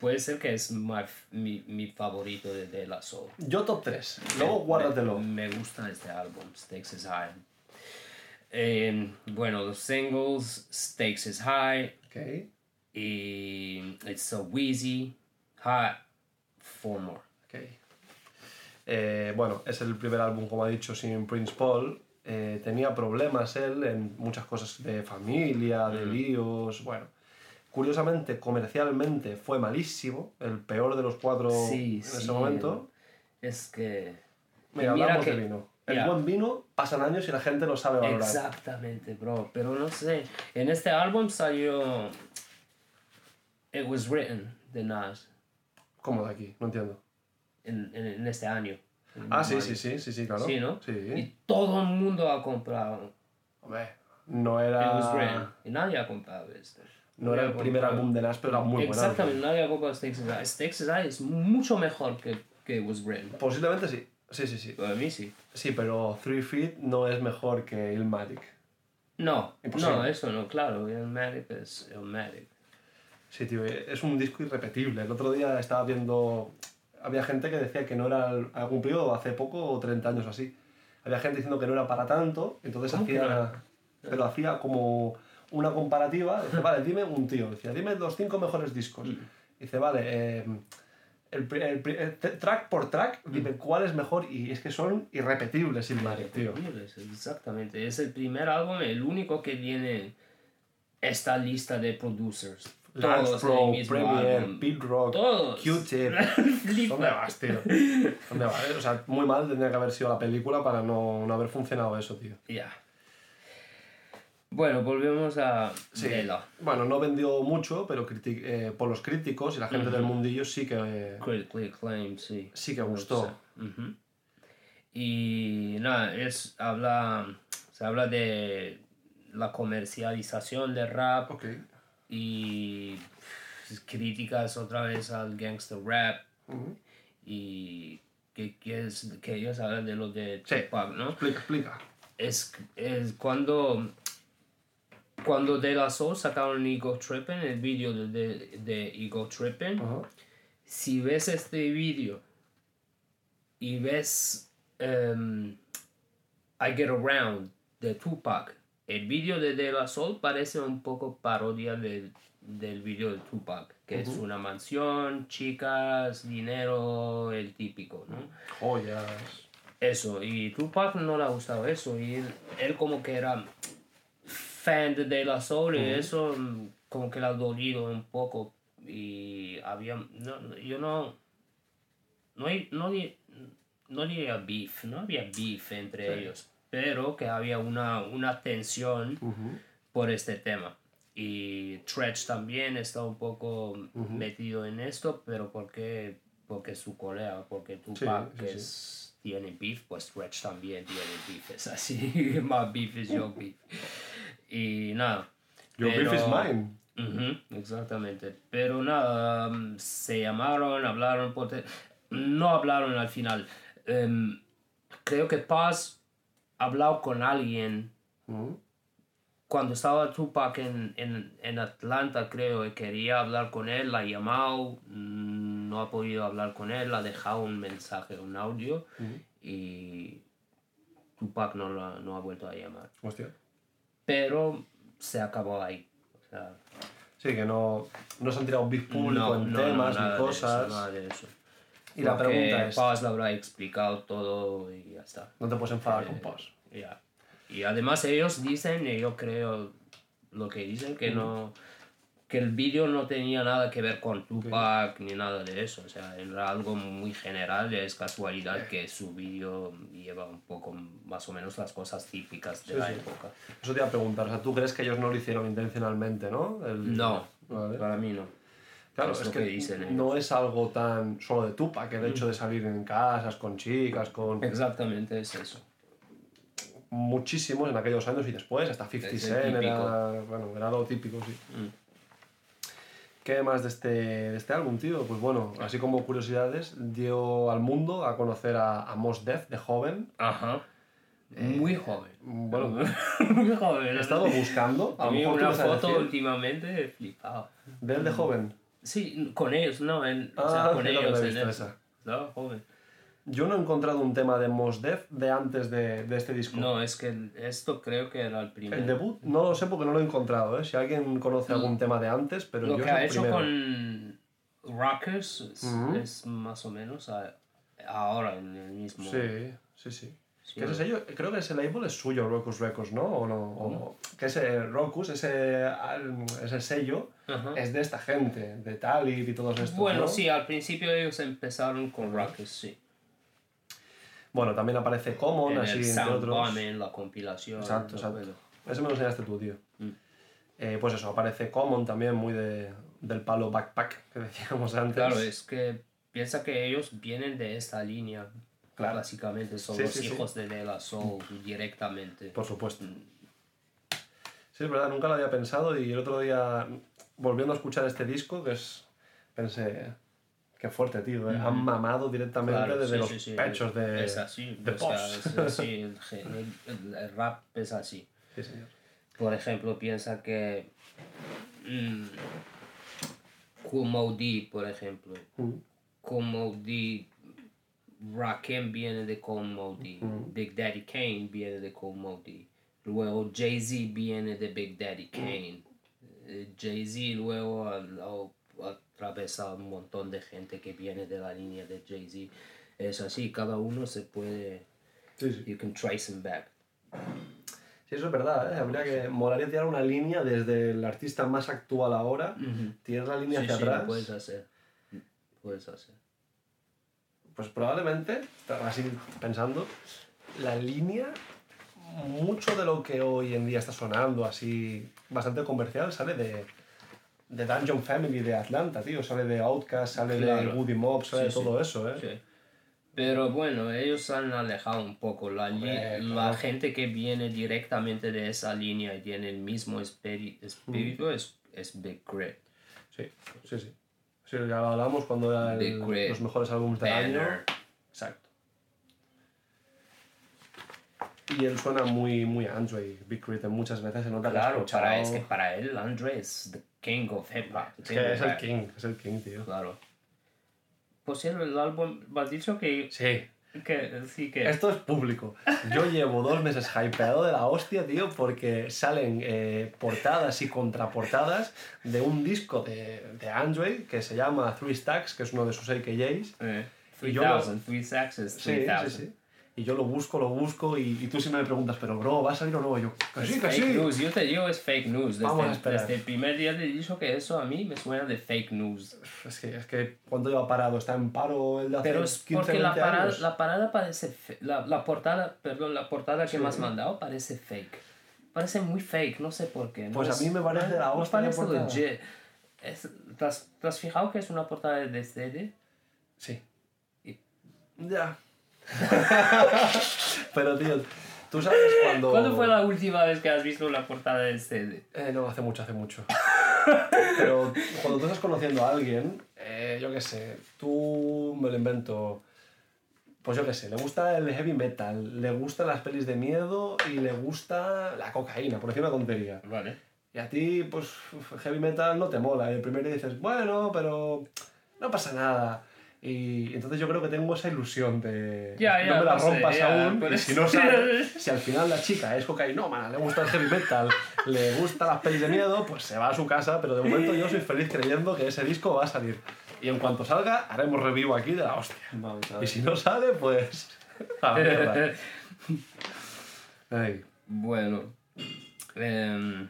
puede ser que es my- mi, mi favorito de, de la Soul. Yo top 3. Luego guárdatelo. Me, me gusta este álbum, Stakes is High. Eh, bueno, los singles, Stakes is High Ok. y It's So Wheezy, Hot, Four More. ok. Eh, bueno, es el primer álbum, como ha dicho, sin Prince Paul. Eh, tenía problemas él en muchas cosas de familia, de líos. Bueno, curiosamente, comercialmente fue malísimo. El peor de los cuatro Sí, en sí. ese momento. Es que... Mira, mira hablamos que- de vino. El buen vino pasan años y la gente lo sabe valorar. Exactamente, bro. Pero no sé. En este álbum salió. It was written de Nas. ¿Cómo de aquí? No entiendo. En, en, en este año. En Ah, sí, sí, sí, sí, sí, claro. Sí, ¿no? Sí. Y todo el mundo ha comprado. Hombre, no It was era, written. Y nadie ha comprado este. No era el primer álbum de Nas, pero era muy buen Exactamente, álbum. nadie ha comprado Stakes High. Stakes High es mucho mejor que, que was written. Posiblemente sí. Sí, sí, sí. Para mí sí. Sí, pero Three Feet no es mejor que Illmatic. No, Imposible. no, eso no, claro. Illmatic es Illmatic. Sí, tío, es un disco irrepetible. El otro día estaba viendo... Había gente que decía que no era... Ha cumplido hace poco o 30 años así. Había gente diciendo que no era para tanto, entonces ¿Cómo que hacía... no? Pero hacía como una comparativa. Dice, vale, dime un tío. Decía, dime los cinco mejores discos. Mm. Dice, vale, eh, el, el el track por track, Mm. dime cuál es mejor. Y es que son irrepetibles, Illmatic, tío. Exactamente. Es el primer álbum, el único que tiene esta lista de producers. Lance Todos Pro, Premier. Pete Rock. Q-Tip. ¿Dónde vas, tío? ¿Dónde vas? O sea, muy mal tendría que haber sido la película para no, no haber funcionado eso, tío. Ya. Bueno, volvemos a Dela. Bueno, no vendió mucho, pero eh, por los críticos y la gente del mundillo sí que, eh, Critically acclaimed, sí. sí que gustó. Y nada, es, habla, se habla de la comercialización del rap Ok. y críticas otra vez al gangster rap y que, que, es, que ellos hablan de lo de Sí. Tupac, ¿no? Explica, explica. Es, es cuando cuando De La Soul sacaron Ego Trippin', el vídeo de, de, de Ego Trippin', Ajá. si ves este vídeo y ves em, I Get Around de Tupac, el vídeo de De La Soul parece un poco parodia del, del vídeo de Tupac. que es una mansión, chicas, dinero, el típico, ¿no? Joyas. Eso, y Tupac no le ha gustado eso, y él, él como que era fan de De La Soul, y eso mm, como que le ha dolido un poco, y había, no, yo no, no, no, no diría beef, no había beef entre ellos, pero que había una, una tensión por este tema. Y Tretch también está un poco metido en esto, pero porque, porque su colega, porque Tupac sí, sí. es- tiene beef, pues Tretch también tiene beef, es así, más beef es your beef. Y nada. Your beef is pero- mine. Ujú, exactamente. Pero nada, um, se llamaron, hablaron, no hablaron al final. Em, creo que Paz ha hablado con alguien Ujú. cuando estaba Tupac en, en, en Atlanta, creo, y quería hablar con él, la ha llamado, mm, no ha podido hablar con él, ha dejado un mensaje, un audio, y Tupac no, lo ha- no ha vuelto a llamar. Hostia. Pero se acabó ahí. O sea, Sí, que no, no se han tirado beef público en temas nada ni cosas. eso, nada de eso. Y la Porque pregunta es, Paz le habrá explicado todo y ya está. no te puedes enfadar Eh, con Paz. Ya. Y además ellos dicen, y yo creo lo que dicen, que no que el vídeo no tenía nada que ver con Tupac ni nada de eso. O sea, era algo muy general, es casualidad que su vídeo lleva un poco más o menos las cosas típicas de Sí, la sí. época. Eso te iba a preguntar, o sea, ¿tú crees que ellos no lo hicieron intencionalmente, no? El- No, Vale. para mí no. Claro, es es, que, que dicen no es algo tan solo de Tupac, el Mm. hecho de salir en casas, con chicas, con Exactamente es eso. muchísimos en aquellos años y después, hasta 50 Es el Cent, era, bueno, era lo típico, sí. Mm. ¿Qué más de este, de este álbum, tío? Pues bueno, así como curiosidades, dio al mundo a conocer a, a Mos Def de joven. Ajá. Muy joven. Bueno, Muy joven. he estado buscando, a tú una foto decir, últimamente he flipado. de él de joven. Sí, con ellos, no, en, o sea, Ah, con ellos. en esa. No, joven. Yo no he encontrado un tema de Mos Def de antes de, de este disco. No, es que esto creo que era el primero. El debut no lo sé porque no lo he encontrado, ¿eh? Si alguien conoce algún tema de antes, pero Lo yo que es ha hecho primero. con Rockers es, Ujú. es más o menos a- ahora en el mismo. Sí, sí, sí. Sí, Que ese sello, creo que ese label es suyo, Rocus Records, ¿no? ¿O no? O- que ese Rocus, ese, ese sello, es de esta gente, de Talib y todos estos, Bueno, ¿no? sí, al principio ellos empezaron con Rockers, sí. Bueno, también aparece Common, en así, el entre otros. Bombing, la compilación. Exacto, exacto. eso. Me lo enseñaste tú, tío. Mm. Eh, pues eso, aparece Common también, muy de, del palo backpack que decíamos antes. Claro, es que piensa que ellos vienen de esta línea. Claro. Básicamente son Sí, los sí, sí. hijos de De La Soul directamente. Por supuesto. Sí, es verdad, nunca lo había pensado y el otro día, volviendo a escuchar este disco, que es, pensé, qué fuerte, tío, ¿eh? han mamado directamente Claro, desde sí, los sí, pechos de, Es así, de sea, es así, el, gen- el- el rap es así. Sí, señor. Por ejemplo, piensa que mm, Kool Moe Dee, por ejemplo, Mm. Kool Moe Dee, Rakim viene de Kool Moe Dee, Big Daddy Kane viene de Moe Dee, luego Jay-Z viene de Big Daddy Kane, Eh, Jay-Z luego atravesado un montón de gente que viene de la línea de Jay-Z. Es así, cada uno se puede, Sí, sí. you can trace him back. Sí, eso es verdad, ¿eh? habría que, molaría tirar una línea desde el artista más actual ahora, tirar la línea Sí, hacia atrás, lo puedes hacer. Puedes hacer. pues probablemente, así pensando, la línea, mucho de lo que hoy en día está sonando así bastante comercial sale de, de Dungeon Family de Atlanta, tío, sale de Outkast, sale de Claro. Woody Mob, sale Sí, de sí. todo eso, ¿eh? Sí. Pero bueno, ellos han alejado un poco. La, Hombre, la claro. gente que viene directamente de esa línea y tiene el mismo espíritu es, es Big Crit. Sí, sí, sí. Sí, ya lo hablamos cuando Big Crit, los mejores álbumes del año. Exacto. Y él suena muy, muy Andre, Big Crit, muchas veces se nota que Claro, escuchado- para, es que para él Andre es the king hop. Es que es el king, es el king, tío. Claro. Pues sí, el álbum, me has dicho que Sí. Que, sí que... Esto es público. Yo llevo dos meses hypeado de la hostia, tío, porque salen eh, portadas y contraportadas de un disco de, de Android que se llama Three Stacks, que es uno de sus AKJs. Eh, Y yo lo- 3000, 3 stacks es Sí, 3000. sí, sí. Y yo lo busco, lo busco, y, y tú siempre me preguntas, pero bro, ¿va a salir o no? Y yo, que Es sí, que fake sí. news, yo te digo es fake news. Desde, Vamos a desde el primer día te he dicho que eso a mí me suena de fake news. Es que, es que ¿cuánto lleva parado? ¿Está en paro el de hace Pero es 15, porque la 20 parada, años? la parada parece... fe- La, la portada, perdón, la portada que Sí. me has mandado parece fake. Parece muy fake, no sé por qué. no Pues a es- mí me parece no- la no hostia de parece legit. Es- ¿te, has, te has fijado que es una portada de CD? Sí. Y- Ya. Pero, tío, tú sabes cuando... ¿Cuándo fue la última vez que has visto una portada de CD? Eh, no, hace mucho, hace mucho. Pero cuando tú estás conociendo a alguien, eh, yo qué sé, tú me lo invento. Pues yo qué sé, le gusta el heavy metal, le gustan las pelis de miedo y le gusta la cocaína, por decir una tontería. Vale. Y a ti, pues, heavy metal no te mola. Y el primer día dices, bueno, pero no pasa nada. Y entonces yo creo que tengo esa ilusión de Ya, no me la no sé, rompas ya, aún. Y eso- si no sabes, si al final la chica es cocainómana, le gusta el heavy metal, le gustan las pelis de miedo, pues se va a su casa. Pero de momento yo soy feliz creyendo que ese disco va a salir. Y en cuanto salga, haremos review aquí de la hostia. Y ver. si no sale, pues. a mierda. Ay. bueno. em,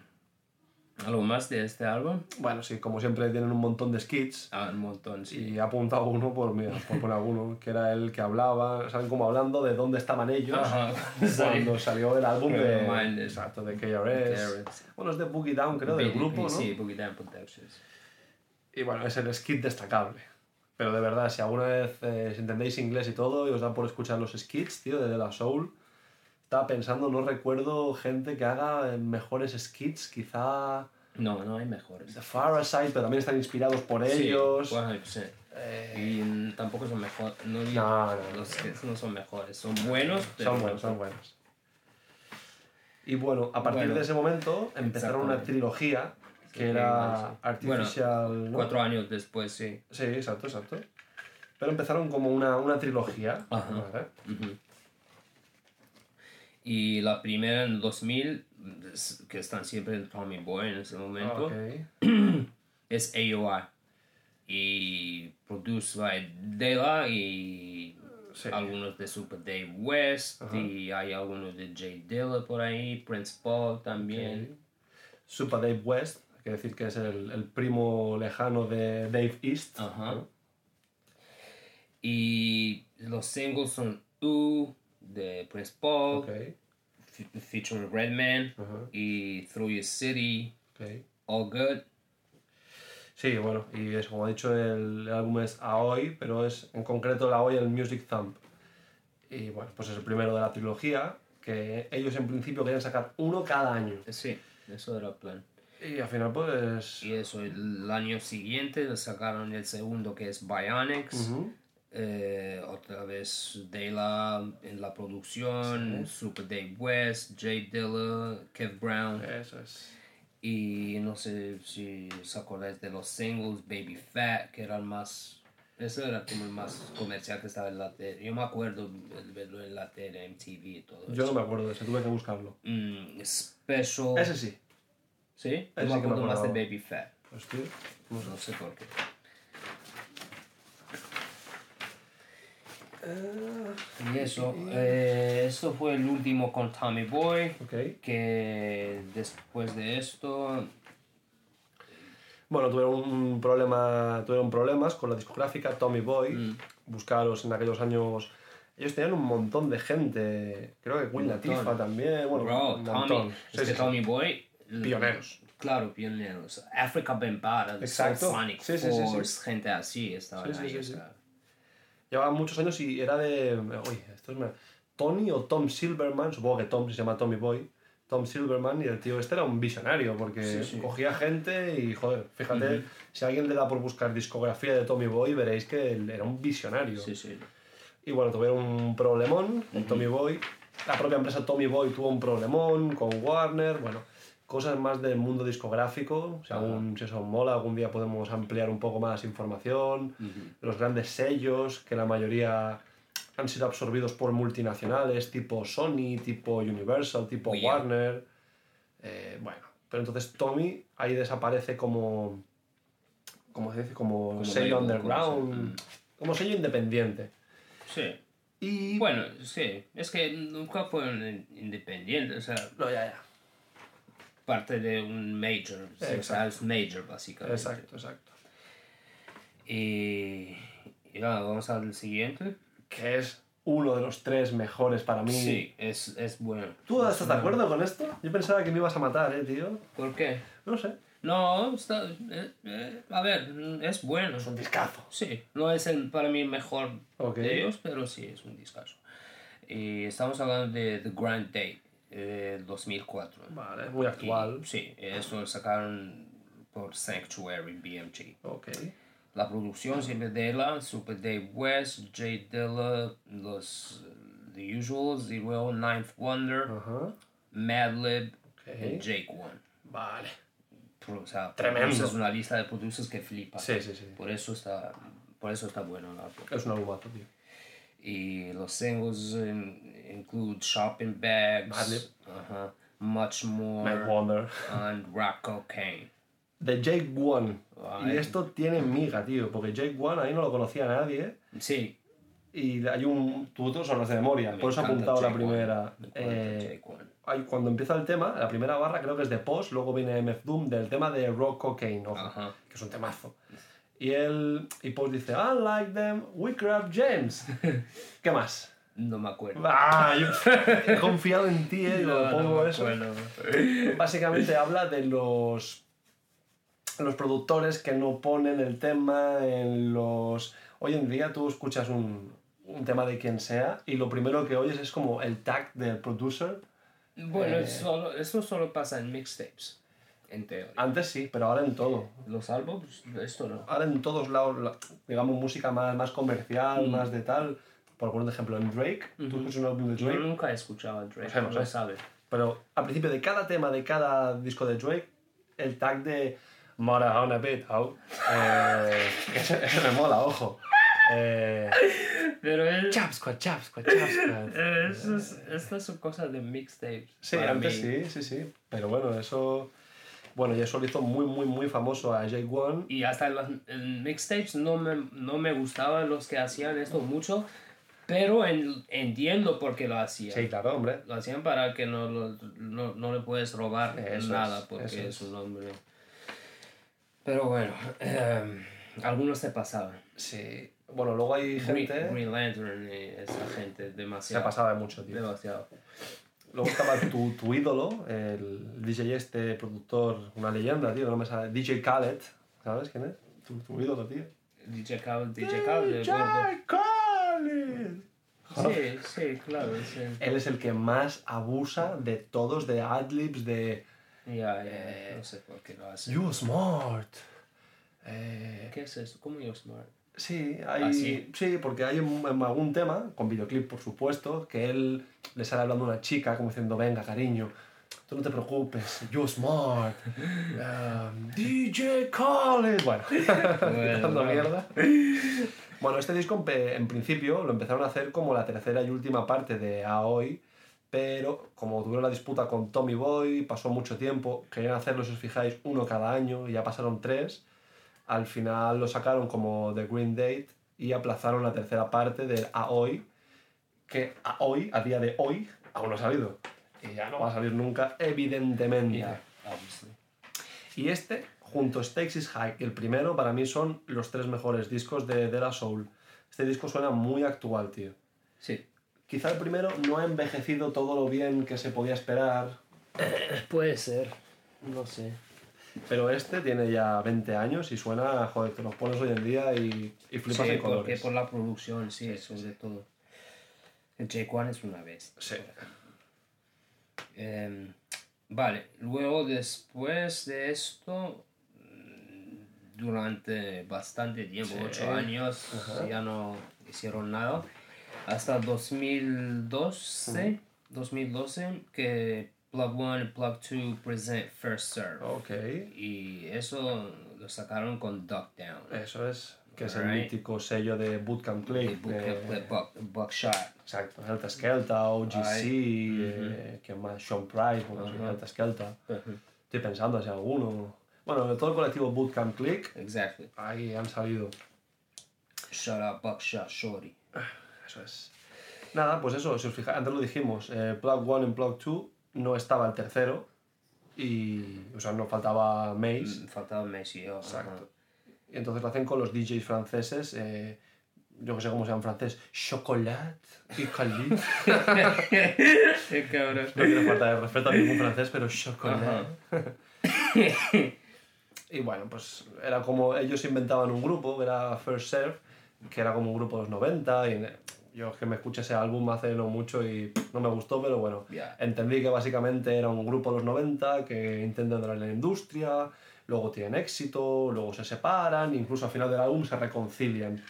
¿Algo más de este álbum? Bueno, sí, como siempre tienen un montón de skits. Ah, un montón, sí. Y he apuntado uno por, mira, por poner alguno, que era el que hablaba, ¿saben? Como hablando de dónde estaban ellos Ajá, cuando salió el álbum de, Minds. exacto, de KRS. KRS. Bueno, es de Boogie Down, creo, del grupo, ¿no? Sí, Boogie Down Productions. Y bueno, es el skit destacable. Pero de verdad, si alguna vez eh, si entendéis inglés y todo y os da por escuchar los skits, tío, de De La Soul, estaba pensando, no recuerdo gente que haga mejores skits, quizá No, no hay mejores. The Faraside, pero también están inspirados por Sí, ellos. 100%. Eh, Y tampoco son mejores. No, No, no, los que no son mejores. Son buenos, pero. Son buenos, son buenos. Y bueno, a partir Bueno, de ese momento empezaron una trilogía que Sí, era sí. Artificial... Cuatro años después, sí. Sí, exacto, exacto. Pero empezaron como una, una trilogía. Ajá. Y la primera en 2000, es- que están siempre en Tommy Boy en ese momento, Ok. es AOI. Y produced by Dela y Sí. algunos de Super Dave West Ajá. y hay algunos de Jay Dilla por ahí, Prince Paul también. Super Dave West, hay que decir que es el, el primo lejano de Dave East. Ajá. ¿no? Y los singles son U de Prince Paul, Ok, fe- featuring Redman ajá, y Through Your City, ok. All Good. Sí, bueno, y eso, como he dicho, el, el álbum es Aoi, pero es en concreto el Aoi el Music Thump. Y bueno, pues es el primero de la trilogía, que ellos en principio querían sacar uno cada año. Sí, eso era el plan. Y al final, pues. Y eso, el año siguiente sacaron el segundo que es Bionics. ujú. Eh, otra vez Dela en la producción, Super Dave West, Jay Dilla, Kev Brown. Eso es. Y no sé si os acordáis de los singles Baby Fat, que eran más. Eso era como el más comercial que estaba en la tele. Yo me acuerdo de verlo en la tele, MTV y todo Yo eso. no me acuerdo de ese, tuve que buscarlo. Mm, special. Ese sí. ¿Sí? Ese Yo sí me que me acuerdo más de. Baby Fat. Sé. No sé por qué. Y eso, eh, esto fue el último con Tommy Boy, que después de esto, Bueno, tuvieron un problema, tuvieron problemas con la discográfica Tommy Boy. Mm. Buscaros en aquellos años. Ellos tenían un montón de gente. Creo que Queen. Latifah también. Bueno, bro, un Tommy, montón. es Sí, que sí, Tommy Boy, Pioneros. Claro, pioneros. Africa Bambaataa, Exacto. Sonic Sí. Force, gente así sí, ahí. Llevaba muchos años y era de. Uy, esto es. Tony o Tom Silverman, supongo que Tom se llama Tommy Boy. Tom Silverman y el tío este era un visionario porque Sí, sí. cogía gente y joder, fíjate, Ujú. si alguien le da por buscar discografía de Tommy Boy veréis que él era un visionario. Sí, sí. Y bueno, tuvieron un problemón con Tommy Boy. La propia empresa Tommy Boy tuvo un problemón con Warner. Bueno, cosas más del mundo discográfico. Si, algún, si eso mola, algún día podemos ampliar un poco más información. Los grandes sellos, que la mayoría han sido absorbidos por multinacionales tipo Sony, tipo Universal, tipo. Warner. Eh, bueno, pero entonces Tommy ahí desaparece como. ¿Cómo se dice? Como, Como sello underground. como Como sello independiente. Sí. Y. Bueno, sí. Es que nunca fueron independientes. O sea, No, ya, ya. Parte de un major. O sea, es major, básicamente. Exacto, exacto. Y. y nada, vamos al siguiente. Que es uno de los tres mejores para mí. Sí, es, es bueno. ¿Tú estás de acuerdo con esto? Yo pensaba que me ibas a matar, eh, tío. ¿Por qué? No sé. No, está. eh, eh, a ver, es bueno. Es un discazo. Sí, no es el, para mí el mejor Ok. de ellos, pero sí es un discazo. Y estamos hablando de The Grand Date, eh, 2004. Vale, muy actual. Y, sí, eso lo sacaron por Sanctuary BMG. Ok. La producción siempre de la, Super Dave West, Jay Dilla, los eh, The Usuals, y luego Ninth Wonder, Ajá. Madlib Ok. y Jake One. Vale. Pro- O sea, Tremendo. Es una lista de producers que flipa. Sí, sí, sí. Por eso está, por eso está bueno. Es un albumazo, tío. Y los singles in- include Shopping Bags, ajá, Much More, Mad Wonder. and Rock Cocaine. De Jake One. Y esto tiene miga, tío. Porque Jake One ahí no lo conocía nadie. Sí, Y hay un. Tú tú son los de memoria. me Por eso he apuntado la Jake One, primera. Eh, Jake One. hay- cuando empieza el tema, la primera barra creo que es de Post, luego viene MF Doom del tema de Rock Cocaine, ojo, Ajá. que es un temazo. Y él, y Post dice, I like them, we grab gems. ¿Qué más? No me acuerdo. Ah, yo he confiado en ti, eh, No, lo pongo eso. Básicamente habla de los los productores que no ponen el tema en los... Hoy en día tú escuchas un, un tema de quien sea y lo primero que oyes es como el tag del producer. Bueno, Eh. solo, eso solo pasa en mixtapes, en teoría. Antes sí, pero ahora en todo. Los álbumes, esto no. Ahora en todos lados, la- digamos, música más, más comercial, más de tal. Por poner un ejemplo, en Drake, tú escuchas un álbum de Yo Drake, nunca he escuchado a Drake, No no no sé. sabe. pero al principio de cada tema, de cada disco de Drake, el tag de Mara on a bit, how? Eh, ese, ese me mola, ojo. Eh, Pero es, chap squad, chap squad, chap squad. eh, eso es- estas son cosas de mixtapes. Sí, antes mí. sí, sí, sí. Pero bueno, eso. Bueno, y eso lo hizo muy, muy, muy famoso a Jake One. Y hasta en los en mixtapes no me, no me gustaban los que hacían esto mucho, pero en- entiendo por qué lo hacían. Sí, claro, hombre. Lo hacían para que no, lo- no, no le puedes robar Eso nada es, porque es es. un hombre. Pero bueno, eh, algunos se pasaban. Sí. Bueno, luego hay Green, gente. Green Lantern y esa gente, Se demasiado. pasaba de mucho, tío. Demasiado. Luego estaba tu, tu ídolo, el DJ este, productor, una leyenda, tío, no me sabe. DJ Khaled, ¿sabes quién es? Tu, tu ídolo, tío. DJ Khaled, DJ Khaled, DJ. Khaled. Sí, sí, claro. Sí. Él es el que más abusa de todos, de adlibs, de Ya, ya, no sé por qué lo hace. You Smart. Eh, ¿Qué es eso? ¿Cómo yo smart? Sí, hay, ¿Ah, sí? sí, porque hay un- en algún tema, con videoclip por supuesto, que él le sale hablando a una chica como diciendo, venga cariño, tú no te preocupes, you smart, um, DJ Khaled, bueno, mierda. Bueno, este disco en principio lo empezaron a hacer como la tercera y última parte de Aoi, pero como tuvieron la disputa con Tommy Boy, pasó mucho tiempo, querían hacerlo, si os fijáis, uno cada año y ya pasaron tres. Al final lo sacaron como The Green Date y aplazaron la tercera parte del Aoi, que a hoy, a día de hoy, aún no ha salido. Y ya no va a salir nunca, evidentemente. Yeah. Y este, junto a Stakes is High y el primero, para mí son los tres mejores discos de, de la Soul. Este disco suena muy actual, tío. Sí. Quizá el primero no ha envejecido todo lo bien que se podía esperar, Puede ser. No sé. Pero este tiene ya 20 años y suena, joder, te los pones hoy en día y, y flipas Sí, en porque colores. por la producción, sí, sobre todo. El Jake One es una vez. Sí. Em, vale, luego después de esto, mm, durante bastante tiempo, Sí. ocho años, Ajá. ya no hicieron nada. Hasta 2012, 2012 que Plug One y Plug Two present First Serve. Ok, Y eso lo sacaron con Duck Down. eso es. que es el Right. mítico sello de Bootcamp Click. El el buck- Buckshot. Exacto, Helta Skelta, OGC, Ay, eh, ¿quién más? Sean Price, bueno, Ajá. Helta Skelta. Ujú. Estoy pensando si alguno. Bueno, de todo el colectivo Bootcamp Click, Exactly. ahí han salido. Shout out Buckshot Shorty. Eso es. Nada, pues eso, si os fijáis, antes lo dijimos, eh, Plug 1 en Plug 2 no estaba el tercero y, o sea, no faltaba Maze. Mm, Faltaba Messi. oh, Exacto. Y entonces lo hacen con los DJs franceses, eh, yo que sé cómo se llama en francés, Chocolat y Cali. ajá. Qué cabrón. No quiero faltar de respeto a ningún francés, pero Chocolat. y bueno, pues era como ellos inventaban un grupo, que era First Serve, que era como un grupo de los 90 y yo es que me escuché ese álbum hace no mucho y no me gustó, pero bueno, entendí que básicamente era un grupo de los 90 que intentan entrar en la industria, luego tienen éxito, luego se separan, incluso al final del álbum se reconcilian,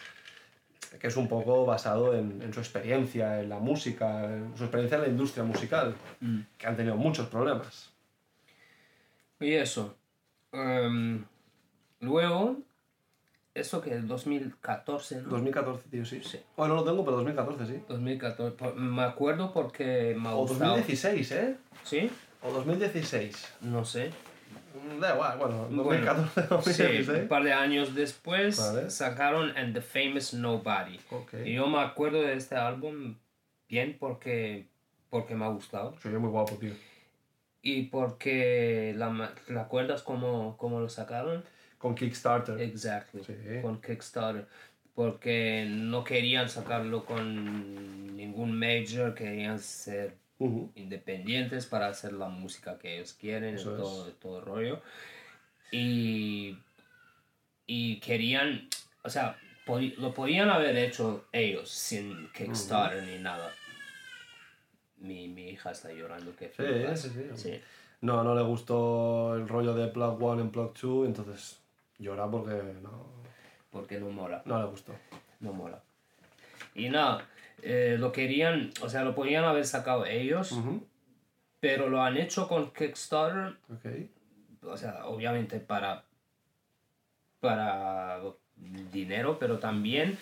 que es un poco basado en, en su experiencia en la música, en su experiencia en la industria musical, Mm. que han tenido muchos problemas. Y eso. em, luego, eso que es 2014, ¿no? 2014, tío, sí. Sí. Bueno, no lo tengo, pero 2014, sí. 2014. por- me acuerdo porque me ha O gustado. 2016, ¿eh? ¿Sí? O 2016. No sé. Mm, Da igual, bueno, Bueno, 2014, Sí, 2016. un par de años después Vale. sacaron And the Famous Nobody. Ok. Y yo me acuerdo de este álbum bien porque, porque me ha gustado. Soy muy guapo, tío. Y porque la, ¿te acuerdas cómo, cómo lo sacaron? Con Kickstarter. Exactly. Sí. Con Kickstarter. Porque no querían sacarlo con ningún major, querían ser Ujú. independientes para hacer la música que ellos quieren, es. todo, todo el rollo. Y, y querían, o sea, lo podían haber hecho ellos sin Kickstarter ni nada. Mi, mi hija está llorando, que Sí, sí, sí. sí. No, no le gustó el rollo de Plug 1 en Plug 2, entonces llora porque no, Porque no mola. no le gustó. No mola. Y nada, eh, lo querían, o sea, lo podían haber sacado ellos, pero lo han hecho con Kickstarter, Ok. o sea, obviamente para, para dinero, pero también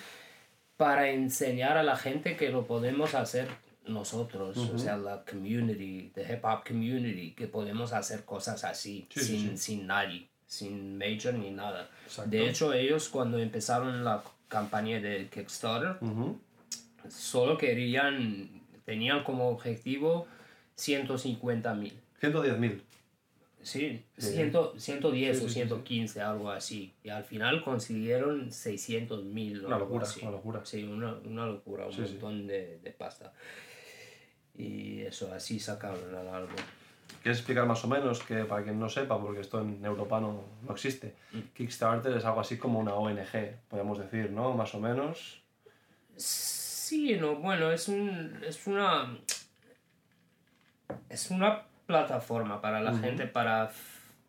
para enseñar a la gente que lo podemos hacer nosotros, o sea, la community, the hip hop community, que podemos hacer cosas así, Sí, sí, sin, sí. sin nadie, sin major ni nada. Exacto. De hecho, ellos cuando empezaron la campaña de Kickstarter, Ujú. solo querían, tenían como objetivo 150 mil. 110.000. Sí, Sí. 100 110 Sí, o sí, sí, 115, algo así. Y al final consiguieron 600 mil. Una locura, una locura. Sí, una, una locura, un montón De, de pasta. Y eso, así sacaron el álbum. ¿Quieres explicar más o menos que para quien no sepa, porque esto en Europa no, no existe? Kickstarter es algo así como una ONG, podemos decir, ¿no? Más o menos. Sí, no, bueno, es, un, es una. Es una plataforma para la gente para.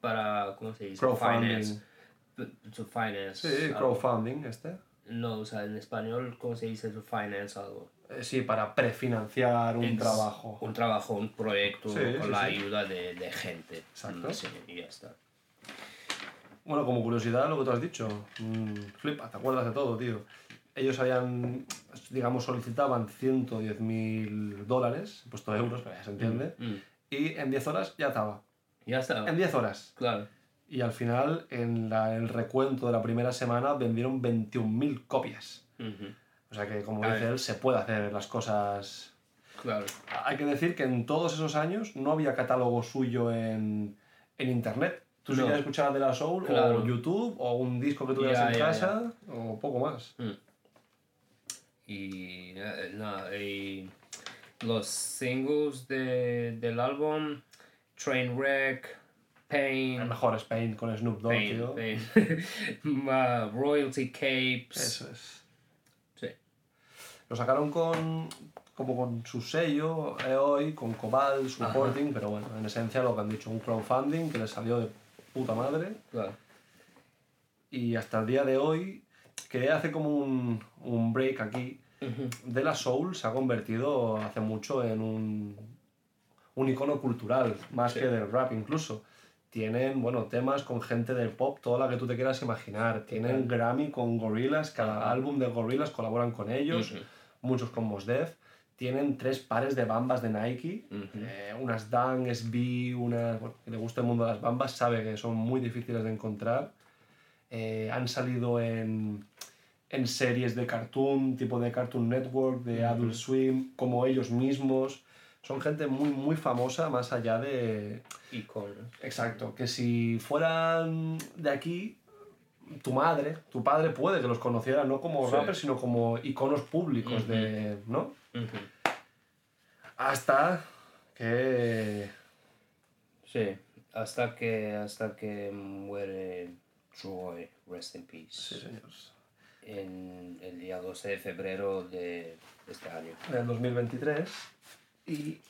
para ¿Cómo se dice? Crowdfunding. Finance. To finance. Sí, algo. crowdfunding este. No, o sea, en español, ¿cómo se dice? To finance algo. Sí, para prefinanciar un trabajo. Un trabajo, un proyecto Sí, con sí, la sí. ayuda de, de gente. Exacto. Sí, y ya está. Bueno, como curiosidad, lo que tú has dicho, mm, flipa, te acuerdas de todo, tío. Ellos habían, digamos, solicitaban 110.000 dólares, puesto euros, pero ya se entiende, Mm. y en 10 horas ya estaba. Ya está. En 10 horas. Claro. Y al final, en la- el recuento de la primera semana, vendieron 21.000 copias. Ujú. O sea que, como A dice él, se puede hacer las cosas... Claro. Hay que decir que en todos esos años no había catálogo suyo en, en internet. Tú si No. quieres escuchar de la Soul, Claro. o YouTube, o un disco que tuvieras Ya, en ya, casa, o poco más. Mm. Y eh, nada, y los singles de, del álbum, Trainwreck, El Pain, mejor es Pain con Snoop Dogg, Pain. Pain. Uh, Royalty Capes. Eso es. Lo sacaron con como con su sello, hoy con Cobalt, Supporting, pero bueno, en esencia lo que han dicho, un crowdfunding que les salió de puta madre. Claro. Y hasta el día de hoy, que hace como un, un break aquí. De La Soul se ha convertido hace mucho en un, un icono cultural, más Sí. que del rap incluso. tienen, bueno, temas con gente del pop, toda la que tú te quieras imaginar. Tienen Grammy con Gorillaz, cada álbum de Gorillaz colaboran con ellos, muchos con Mos Def. Tienen tres pares de bambas de Nike, eh, unas Dunk, SB, unas... Bueno, que le gusta el mundo de las bambas, sabe que son muy difíciles de encontrar. Eh, han salido en, en, series de cartoon, tipo de Cartoon Network, de Adult Swim, como ellos mismos son gente muy, muy famosa más allá de... Iconos. Exacto, que si fueran de aquí, tu madre, tu padre puede que los conociera no como rappers, sino como iconos públicos de... ¿no? Hasta que... Sí, hasta que, hasta que muere Troy, rest in peace. Sí, señores. En el día 12 de febrero de este año. Del 2023. Y,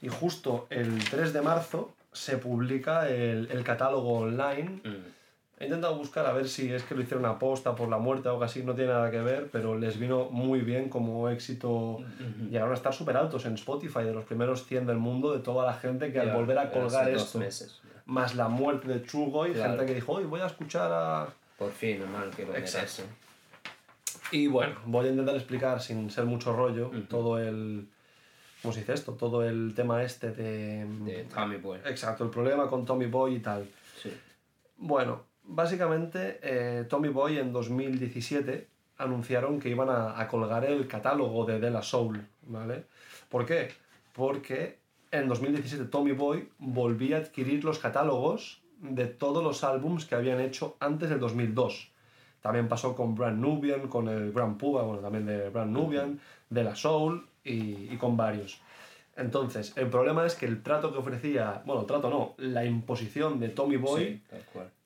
y justo el 3 de marzo se publica el, el catálogo online. Mm. He intentado buscar a ver si es que lo hicieron aposta por la muerte o algo así, no tiene nada que ver, pero les vino muy bien como éxito. Llegaron a estar súper altos en Spotify, de los primeros 100 del mundo, de toda la gente que al volver a colgar esto, más la muerte de Chugoy, gente que dijo, hoy voy a escuchar a... Por fin, mal que lo Exacto. Y bueno, voy a intentar explicar sin ser mucho rollo todo el ¿Cómo se dice esto? Todo el tema este de... De Tommy Boy. Exacto, el problema con Tommy Boy y tal. Sí. Bueno, básicamente eh, Tommy Boy en 2017 anunciaron que iban a, colgar el catálogo de De La Soul, ¿vale? ¿Por qué? Porque en 2017 Tommy Boy volvía a adquirir los catálogos de todos los álbums que habían hecho antes del 2002. También pasó con Brand Nubian, con el Grand Puba, bueno, también de Brand Nubian, de La Soul, y, con varios. Entonces, el problema es que el trato que ofrecía, bueno, trato no, la imposición de Tommy Boy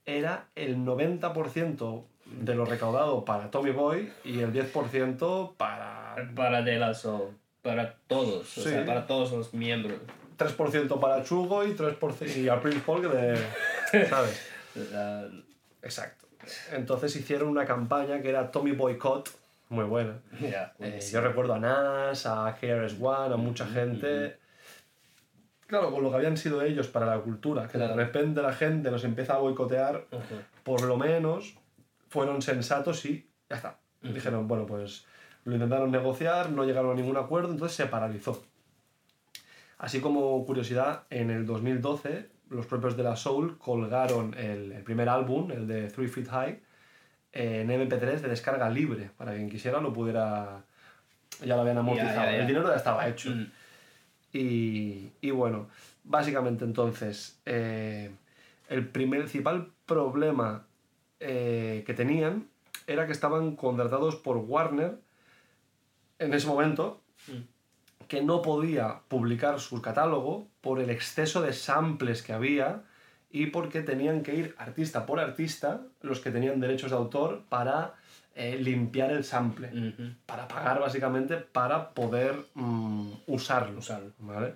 era el 90% de lo recaudado para Tommy Boy y el 10% para... Para De La Soul, para todos, o sea, para todos los miembros. 3% para Chugo y 3% y a Prince Paul que de... ¿Sabes? Exacto. Entonces hicieron una campaña que era Tommy Boycott, muy buena. Eh, yo recuerdo a Nas, a KRS-One, a mucha gente. Claro, con lo que habían sido ellos para la cultura, que de repente la gente los empieza a boicotear, por lo menos fueron sensatos y ya está. Dijeron, bueno, pues lo intentaron negociar, no llegaron a ningún acuerdo, entonces se paralizó. Así como curiosidad, en el 2012 los propios de la Soul colgaron el, el primer álbum, el de Three Feet High, en MP3 de descarga libre, para quien quisiera lo pudiera, ya lo habían amortizado, el dinero ya estaba hecho. Mm. Y, y, bueno, básicamente entonces, eh, el principal problema eh, que tenían era que estaban contratados por Warner en ese momento, mm. que no podía publicar su catálogo por el exceso de samples que había y porque tenían que ir artista por artista, los que tenían derechos de autor, para eh, limpiar el sample, para pagar básicamente para poder mm, usarlo. ¿vale?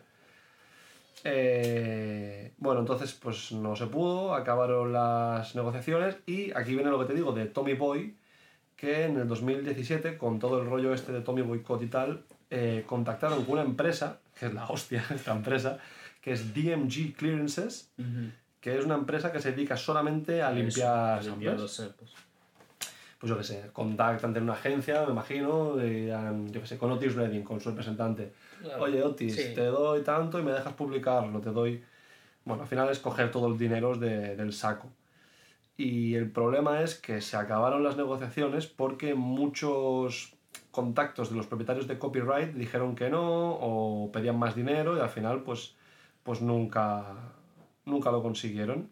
Eh, bueno, entonces pues no se pudo, acabaron las negociaciones y aquí viene lo que te digo de Tommy Boy, que en el 2017, con todo el rollo este de Tommy Boycott y tal, eh, contactaron con una empresa, que es la hostia esta empresa, que es DMG Clearances, que es una empresa que se dedica solamente a limpiar samples. Pues yo qué sé, contactan en una agencia, me imagino, yo qué sé, con Otis Redding, con su representante. Oye, Otis, te doy tanto y me dejas publicarlo, te doy... Bueno, al final es coger todo el dinero del saco. Y el problema es que se acabaron las negociaciones porque muchos contactos de los propietarios de copyright dijeron que no o pedían más dinero y al final pues, pues nunca, nunca lo consiguieron.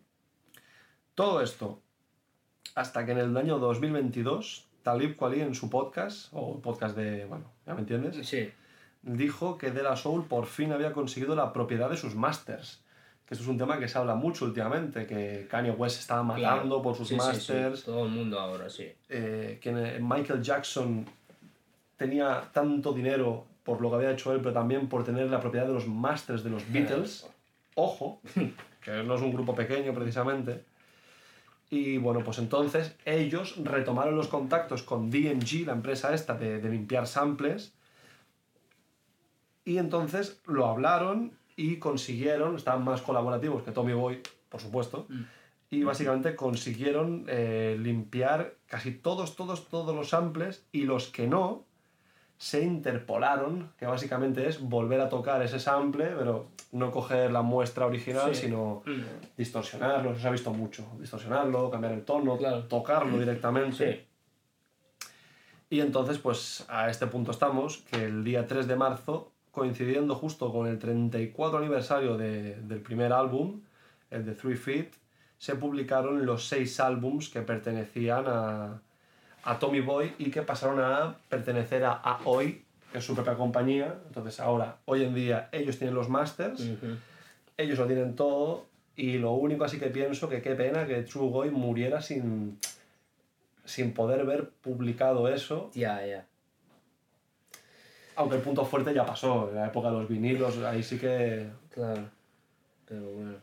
Todo esto hasta que en el año 2022 Talib Kweli en su podcast, o podcast de, bueno, ¿ya me entiendes? Sí. Dijo que De La Soul por fin había conseguido la propiedad de sus masters. Que esto es un tema que se habla mucho últimamente, que Kanye West estaba matando por sus masters. Todo el mundo ahora, sí. Eh, que Michael Jackson tenía tanto dinero por lo que había hecho él, pero también por tener la propiedad de los masters de los Beatles. Ojo, que no es un grupo pequeño precisamente. Y bueno, pues entonces ellos retomaron los contactos con DMG, la empresa esta de, limpiar samples, y entonces lo hablaron y consiguieron, estaban más colaborativos que Tommy Boy, por supuesto. Mm. Y básicamente consiguieron eh, limpiar casi todos, todos, todos los samples y los que no se interpolaron, que básicamente es volver a tocar ese sample, pero no coger la muestra original, Sí. sino Mm. distorsionarlo, eso se ha visto mucho, distorsionarlo, cambiar el tono, Claro. tocarlo directamente. Sí. Y entonces, pues a este punto estamos, que el día 3 de marzo, coincidiendo justo con el 34 aniversario de- del primer álbum, el de Three Feet, se publicaron los seis álbums que pertenecían a, a Tommy Boy y que pasaron a pertenecer a AOI, que es su propia compañía. Entonces ahora, hoy en día, ellos tienen los masters, ellos lo tienen todo y lo único así que pienso que qué pena que True Boy muriera sin, sin poder ver publicado eso Ya, ya. aunque el punto fuerte ya pasó, en la época de los vinilos, ahí sí que... Claro. Pero bueno.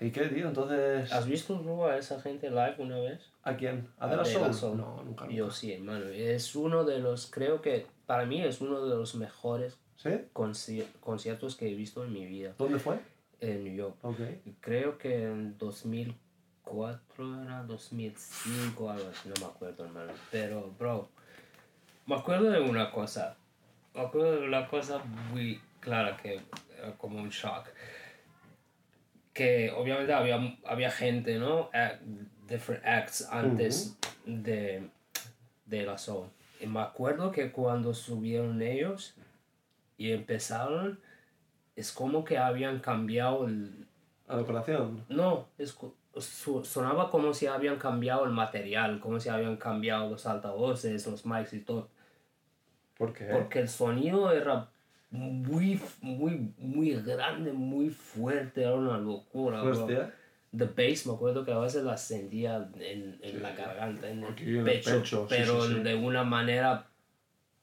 ¿Y qué, tío? Entonces... ¿Has visto Rubo, a esa gente live una vez? ¿A quién? ¿A De La De La Soul? No, nunca, nunca. Yo sí, hermano. Es uno de los, creo que para mí es uno de los mejores ¿Sí? conci- conciertos que he visto en mi vida ¿Dónde fue? en New York. Ok. Y Creo que en 2004 era 2005, algo así, no me acuerdo, hermano. Pero, bro, me acuerdo de una cosa. Me acuerdo de una cosa muy clara que era como un shock. Que obviamente había, había gente, ¿no? Act- different acts antes de, de la soul. Y me acuerdo que cuando subieron ellos y empezaron, es como que habían cambiado el, ¿A decoración? no, es, su- sonaba como si habían cambiado el material, como si habían cambiado los altavoces, los mics y todo. ¿Por qué? Porque el sonido era muy, muy, muy grande, muy fuerte, era una locura. bro. The bass, me acuerdo que a veces la sentía en, en la garganta, en el, en el pecho, pecho, sí, pero sí, sí. de una manera,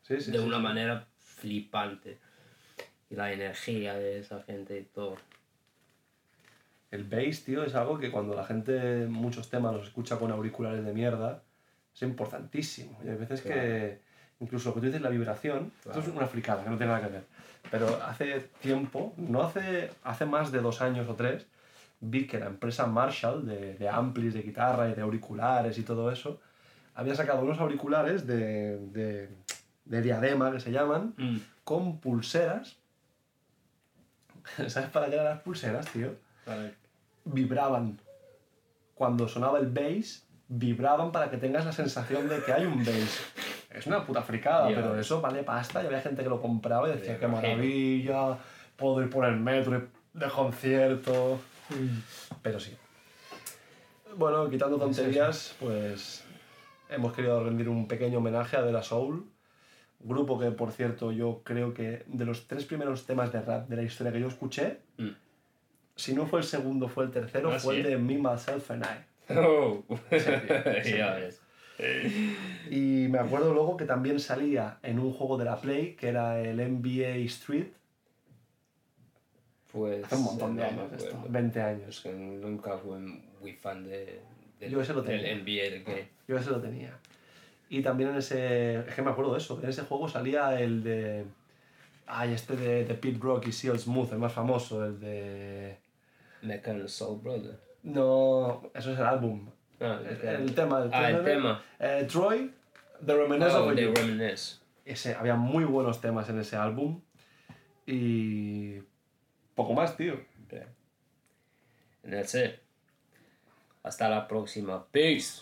Sí, sí, de sí, una sí. manera flipante. Y la energía de esa gente y todo. El bass, tío, es algo que cuando la gente muchos temas los escucha con auriculares de mierda, es importantísimo. Y hay veces que, incluso lo que tú dices, la vibración, esto es una fricada, que no tiene nada que ver. Pero hace tiempo, no hace, hace más de dos años o tres, vi que la empresa Marshall, de, de amplis, de guitarra y de auriculares y todo eso, había sacado unos auriculares de, de, de diadema, que se llaman, Mm. con pulseras. ¿Sabes para qué eran las pulseras, tío? Vibraban. Cuando sonaba el bass, vibraban para que tengas la sensación de que hay un bass. Es una puta fricada, Ya pero eso vale pasta y había gente que lo compraba y decía, Me qué maravilla, puedo ir por el metro de concierto. Pero sí. Bueno, quitando tonterías, pues hemos querido rendir un pequeño homenaje a De La Soul, grupo que, por cierto, yo creo que de los tres primeros temas de rap de la historia que yo escuché, Mm. si no fue el segundo, fue el tercero, Ah, fue ¿sí? el de Me, Myself and I. Oh. sí. ya ves. Y me acuerdo luego que también salía en un juego de la Play, que era el NBA Street, Pues. hace un montón de años, esto, acuerdo. 20 Es años. que nunca fui muy fan de, del, Yo ese lo del tenía. NBA de game. Yo ese lo tenía. Y también en ese, es que me acuerdo de eso, en ese juego salía el de, ay, este de, de Pete Rock y Seal Smooth, el más famoso, el de, and Soul Brother. no, eso es el álbum, Ah, el, ok. el tema. Ah, el tema. Eh, Troy, The Reminiscence Oh, of You. Reminisce. Ese, había muy buenos temas en ese álbum y poco más, tío. Bien. That's it. Hasta la próxima. Peace.